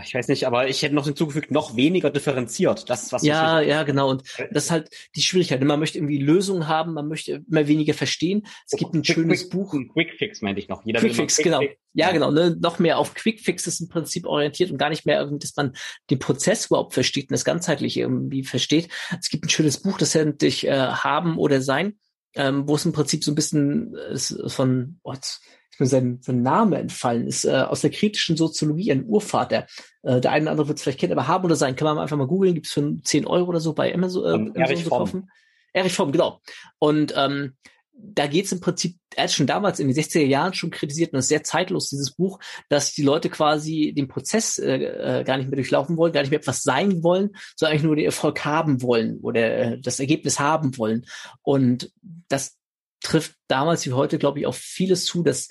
ich weiß nicht, aber ich hätte noch hinzugefügt, noch weniger differenziert. Das ist was. Ja, ja, genau. Und das ist halt die Schwierigkeit. Man möchte irgendwie Lösungen haben, man möchte immer weniger verstehen. Es gibt ein Quick, schönes Quick, Buch. Quick Fix meinte ich noch. Jeder Quick Fix, Quick genau. Fix. Ja, genau. Ne? Noch mehr auf Quick Fixes im Prinzip orientiert und gar nicht mehr irgendwie, dass man den Prozess überhaupt versteht und das ganzheitlich irgendwie versteht. Es gibt ein schönes Buch, das nennt sich äh, Haben oder Sein, ähm, wo es im Prinzip so ein bisschen äh, von, what, ist mir sein, sein Name entfallen, ist äh, aus der kritischen Soziologie ein Urvater. Äh, der eine oder andere wird es vielleicht kennen, aber haben oder sein, kann man einfach mal googeln, gibt es für 10 Euro oder so bei Amazon, äh, Amazon Erich zu kaufen. Erich Fromm, genau. Und ähm, da geht es im Prinzip, er hat schon damals in den 60er Jahren schon kritisiert und das ist sehr zeitlos, dieses Buch, dass die Leute quasi den Prozess äh, äh, gar nicht mehr durchlaufen wollen, gar nicht mehr etwas sein wollen, sondern eigentlich nur den Erfolg haben wollen oder äh, das Ergebnis haben wollen. Und das trifft damals wie heute, glaube ich, auf vieles zu, dass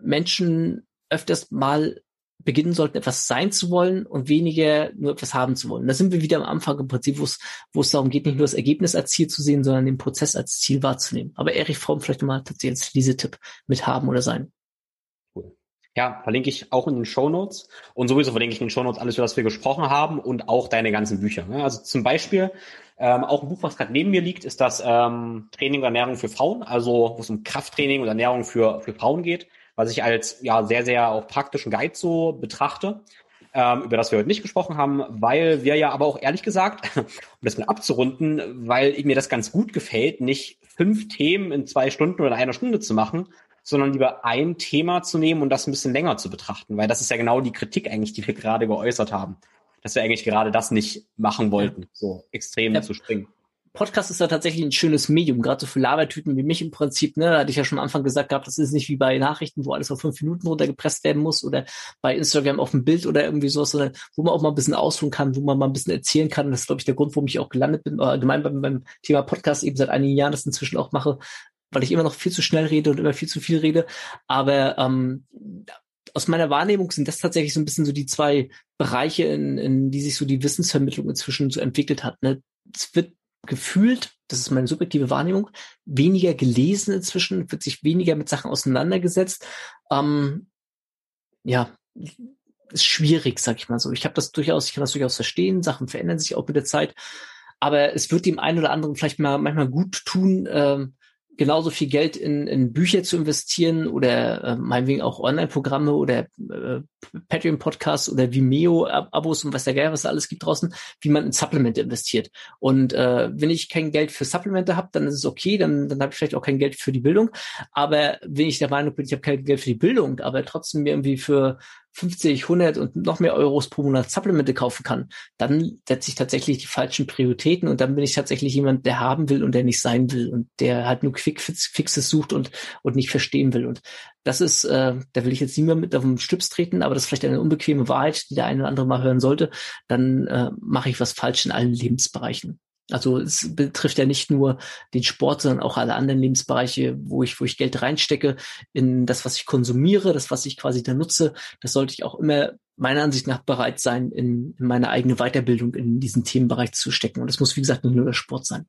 Menschen öfters mal beginnen sollten, etwas sein zu wollen und weniger nur etwas haben zu wollen. Da sind wir wieder am Anfang im Prinzip, wo es, darum geht, nicht nur das Ergebnis als Ziel zu sehen, sondern den Prozess als Ziel wahrzunehmen. Aber Erich Fromm vielleicht mal tatsächlich als diese Tipp mit haben oder sein. Ja, verlinke ich auch in den Show Notes und sowieso verlinke ich in den Show Notes alles, über das wir gesprochen haben und auch deine ganzen Bücher. Also zum Beispiel ähm, auch ein Buch, was gerade neben mir liegt, ist das ähm, Training und Ernährung für Frauen, also wo es um Krafttraining und Ernährung für, für Frauen geht, was ich als ja sehr, sehr auch praktischen Guide so betrachte, ähm, über das wir heute nicht gesprochen haben, weil wir ja aber auch ehrlich gesagt, um das mal abzurunden, weil mir das ganz gut gefällt, nicht fünf Themen in zwei Stunden oder einer Stunde zu machen, sondern lieber ein Thema zu nehmen und das ein bisschen länger zu betrachten, weil das ist ja genau die Kritik eigentlich, die wir gerade geäußert haben dass wir eigentlich gerade das nicht machen wollten, so extrem ja. zu springen. Podcast ist da tatsächlich ein schönes Medium, gerade so für Labertüten wie mich im Prinzip. Ne, da hatte ich ja schon am Anfang gesagt gehabt, das ist nicht wie bei Nachrichten, wo alles auf fünf Minuten runtergepresst werden muss oder bei Instagram auf ein Bild oder irgendwie sowas, sondern wo man auch mal ein bisschen ausruhen kann, wo man mal ein bisschen erzählen kann. Das ist, glaube ich, der Grund, warum ich auch gelandet bin, allgemein beim, beim Thema Podcast eben seit einigen Jahren das inzwischen auch mache, weil ich immer noch viel zu schnell rede und immer viel zu viel rede. Aber ähm, aus meiner Wahrnehmung sind das tatsächlich so ein bisschen so die zwei Bereiche, in, in die sich so die Wissensvermittlung inzwischen so entwickelt hat. Ne? Es wird gefühlt, das ist meine subjektive Wahrnehmung, weniger gelesen inzwischen, wird sich weniger mit Sachen auseinandergesetzt. Ähm, ja, ist schwierig, sag ich mal so. Ich habe das durchaus, ich kann das durchaus verstehen. Sachen verändern sich auch mit der Zeit. Aber es wird dem einen oder anderen vielleicht mal manchmal gut tun, ähm, genauso viel Geld in, in Bücher zu investieren oder äh, meinetwegen auch Online-Programme oder äh, Patreon-Podcasts oder Vimeo-Abos und was der Geil, was da alles gibt draußen, wie man in Supplemente investiert. Und äh, wenn ich kein Geld für Supplemente habe, dann ist es okay, dann, dann habe ich vielleicht auch kein Geld für die Bildung. Aber wenn ich der Meinung bin, ich habe kein Geld für die Bildung, aber trotzdem irgendwie für 50, 100 und noch mehr Euros pro Monat Supplemente kaufen kann, dann setze ich tatsächlich die falschen Prioritäten und dann bin ich tatsächlich jemand, der haben will und der nicht sein will und der halt nur Quick Fixes sucht und, und nicht verstehen will. Und das ist, äh, da will ich jetzt niemand mit auf den Stüps treten, aber das ist vielleicht eine unbequeme Wahrheit, die der eine oder andere mal hören sollte. Dann äh, mache ich was falsch in allen Lebensbereichen. Also es betrifft ja nicht nur den Sport, sondern auch alle anderen Lebensbereiche, wo ich, wo ich Geld reinstecke, in das, was ich konsumiere, das, was ich quasi da nutze. Das sollte ich auch immer meiner Ansicht nach bereit sein, in, in meine eigene Weiterbildung in diesen Themenbereich zu stecken. Und das muss, wie gesagt, nicht nur der Sport sein.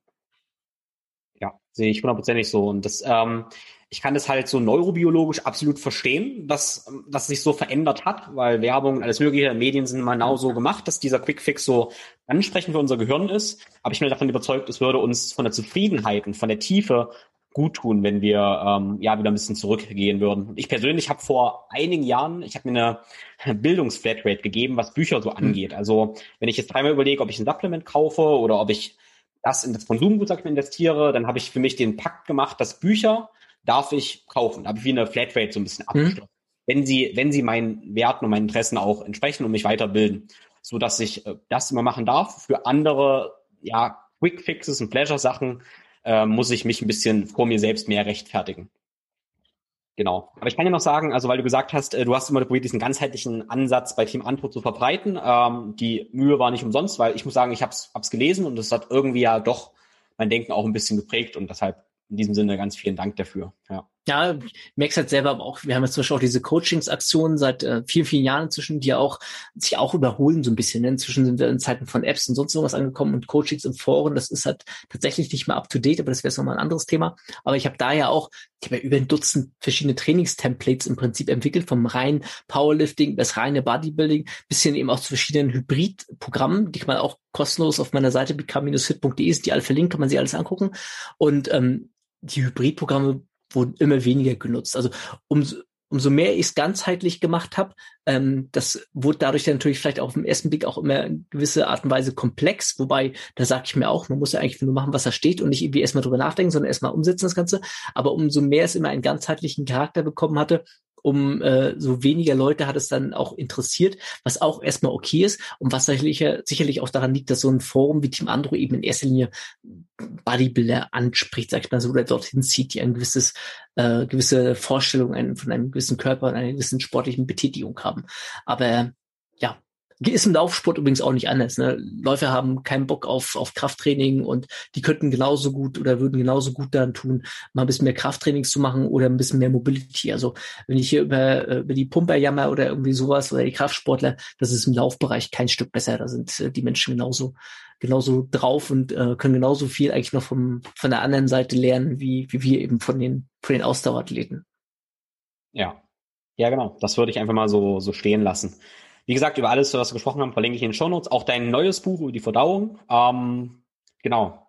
Ja, sehe ich hundertprozentig so. Und das, ähm, ich kann das halt so neurobiologisch absolut verstehen, dass, dass sich so verändert hat, weil Werbung und alles mögliche, Medien sind mal genau so gemacht, dass dieser Quickfix so ansprechend für unser Gehirn ist. Aber ich bin davon überzeugt, es würde uns von der Zufriedenheit und von der Tiefe gut tun, wenn wir ähm, ja wieder ein bisschen zurückgehen würden. Ich persönlich habe vor einigen Jahren, ich habe mir eine Bildungsflatrate gegeben, was Bücher so hm. angeht. Also wenn ich jetzt dreimal überlege, ob ich ein Supplement kaufe oder ob ich das in das Konsumgut sag ich mal, investiere, dann habe ich für mich den Pakt gemacht, dass Bücher darf ich kaufen. Da habe ich wie eine Flatrate so ein bisschen abgeschlossen. Mhm. Wenn sie, wenn sie meinen Werten und meinen Interessen auch entsprechen und mich weiterbilden. so dass ich äh, das immer machen darf. Für andere, ja, Quick Fixes und Pleasure Sachen äh, muss ich mich ein bisschen vor mir selbst mehr rechtfertigen. Genau. Aber ich kann ja noch sagen, also weil du gesagt hast, äh, du hast immer probiert, diesen ganzheitlichen Ansatz bei Team Antwort zu verbreiten. Ähm, die Mühe war nicht umsonst, weil ich muss sagen, ich habe es gelesen und es hat irgendwie ja doch mein Denken auch ein bisschen geprägt und deshalb in diesem Sinne ganz vielen Dank dafür. Ja. Ja, Max hat selber aber auch, wir haben jetzt zum Beispiel auch diese Coachingsaktionen seit äh, vielen, vielen Jahren inzwischen, die ja auch sich auch überholen so ein bisschen. Ne? Inzwischen sind wir in Zeiten von Apps und sonst sowas angekommen und Coachings im Foren, das ist halt tatsächlich nicht mehr up to date, aber das wäre nochmal ein anderes Thema. Aber ich habe da ja auch, ich habe ja über ein Dutzend verschiedene Trainingstemplates im Prinzip entwickelt, vom reinen Powerlifting, das reine Bodybuilding, bisschen eben auch zu verschiedenen Hybridprogrammen, die kann man auch kostenlos auf meiner Seite become-fit.de ist, die alle verlinkt, kann man sich alles angucken. Und ähm, die Hybridprogramme wurden immer weniger genutzt. Also umso, umso mehr ich es ganzheitlich gemacht habe, ähm, das wurde dadurch dann natürlich vielleicht auf den ersten Blick auch immer in gewisse Art und Weise komplex, wobei da sage ich mir auch, man muss ja eigentlich nur machen, was da steht und nicht irgendwie erstmal drüber nachdenken, sondern erstmal umsetzen das Ganze. Aber umso mehr es immer einen ganzheitlichen Charakter bekommen hatte, um äh, so weniger Leute hat es dann auch interessiert, was auch erstmal okay ist und was sicherlich, sicherlich auch daran liegt, dass so ein Forum wie Team Andro eben in erster Linie Bodybuilder anspricht, sag ich mal so, oder dorthin zieht, die ein gewisses, äh, gewisse Vorstellung von einem gewissen Körper und einer gewissen sportlichen Betätigung haben. Aber ist im Laufsport übrigens auch nicht anders. Ne? Läufer haben keinen Bock auf, auf Krafttraining und die könnten genauso gut oder würden genauso gut daran tun, mal ein bisschen mehr Krafttrainings zu machen oder ein bisschen mehr Mobility. Also wenn ich hier über, äh, über die Pumper jammer oder irgendwie sowas oder die Kraftsportler, das ist im Laufbereich kein Stück besser. Da sind äh, die Menschen genauso genauso drauf und äh, können genauso viel eigentlich noch vom, von der anderen Seite lernen, wie, wie wir eben von den, von den Ausdauerathleten. Ja. Ja, genau. Das würde ich einfach mal so, so stehen lassen. Wie gesagt, über alles, was wir gesprochen haben, verlinke ich in den Shownotes. Auch dein neues Buch über die Verdauung. Ähm, genau.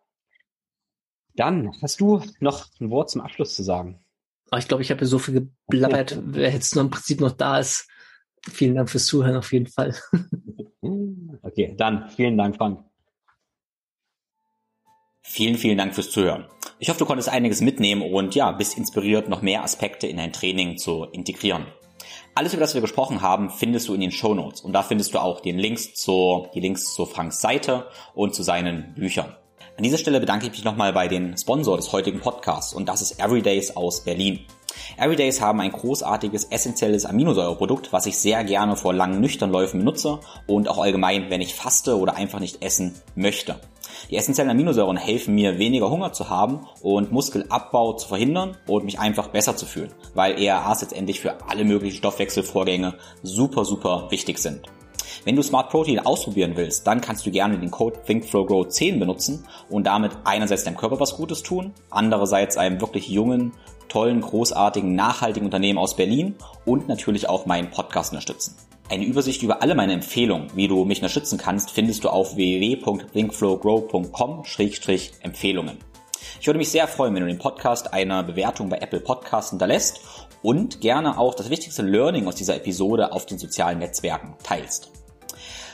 Dann hast du noch ein Wort zum Abschluss zu sagen. Oh, ich glaube, ich habe so viel geblabbert. Wer jetzt noch im Prinzip noch da ist, vielen Dank fürs Zuhören auf jeden Fall. okay, dann vielen Dank, Frank. Vielen, vielen Dank fürs Zuhören. Ich hoffe, du konntest einiges mitnehmen und ja, bist inspiriert, noch mehr Aspekte in dein Training zu integrieren. Alles, über das wir gesprochen haben, findest du in den Show Notes und da findest du auch den Links zu, die Links zu Franks Seite und zu seinen Büchern. An dieser Stelle bedanke ich mich nochmal bei den Sponsor des heutigen Podcasts und das ist Everydays aus Berlin. Everydays haben ein großartiges, essentielles Aminosäureprodukt, was ich sehr gerne vor langen Nüchternläufen benutze und auch allgemein, wenn ich faste oder einfach nicht essen möchte. Die essentiellen Aminosäuren helfen mir, weniger Hunger zu haben und Muskelabbau zu verhindern und mich einfach besser zu fühlen, weil ERAs letztendlich für alle möglichen Stoffwechselvorgänge super, super wichtig sind. Wenn du Smart Protein ausprobieren willst, dann kannst du gerne den Code ThinkFlowGrow10 benutzen und damit einerseits deinem Körper was Gutes tun, andererseits einem wirklich jungen, tollen, großartigen, nachhaltigen Unternehmen aus Berlin und natürlich auch meinen Podcast unterstützen. Eine Übersicht über alle meine Empfehlungen, wie du mich unterstützen kannst, findest du auf www.thinkflowgrow.com-empfehlungen. Ich würde mich sehr freuen, wenn du den Podcast eine Bewertung bei Apple Podcasts hinterlässt und gerne auch das wichtigste Learning aus dieser Episode auf den sozialen Netzwerken teilst.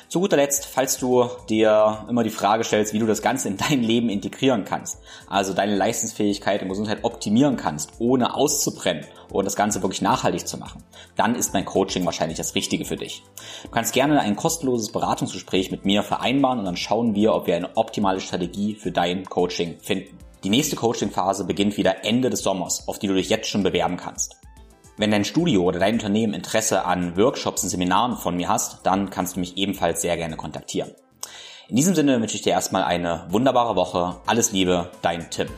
Zu guter Letzt, falls du dir immer die Frage stellst, wie du das Ganze in dein Leben integrieren kannst, also deine Leistungsfähigkeit und Gesundheit optimieren kannst, ohne auszubrennen und das Ganze wirklich nachhaltig zu machen, dann ist mein Coaching wahrscheinlich das Richtige für dich. Du kannst gerne ein kostenloses Beratungsgespräch mit mir vereinbaren und dann schauen wir, ob wir eine optimale Strategie für dein Coaching finden. Die nächste Coaching-Phase beginnt wieder Ende des Sommers, auf die du dich jetzt schon bewerben kannst. Wenn dein Studio oder dein Unternehmen Interesse an Workshops und Seminaren von mir hast, dann kannst du mich ebenfalls sehr gerne kontaktieren. In diesem Sinne wünsche ich dir erstmal eine wunderbare Woche. Alles Liebe, dein Tim.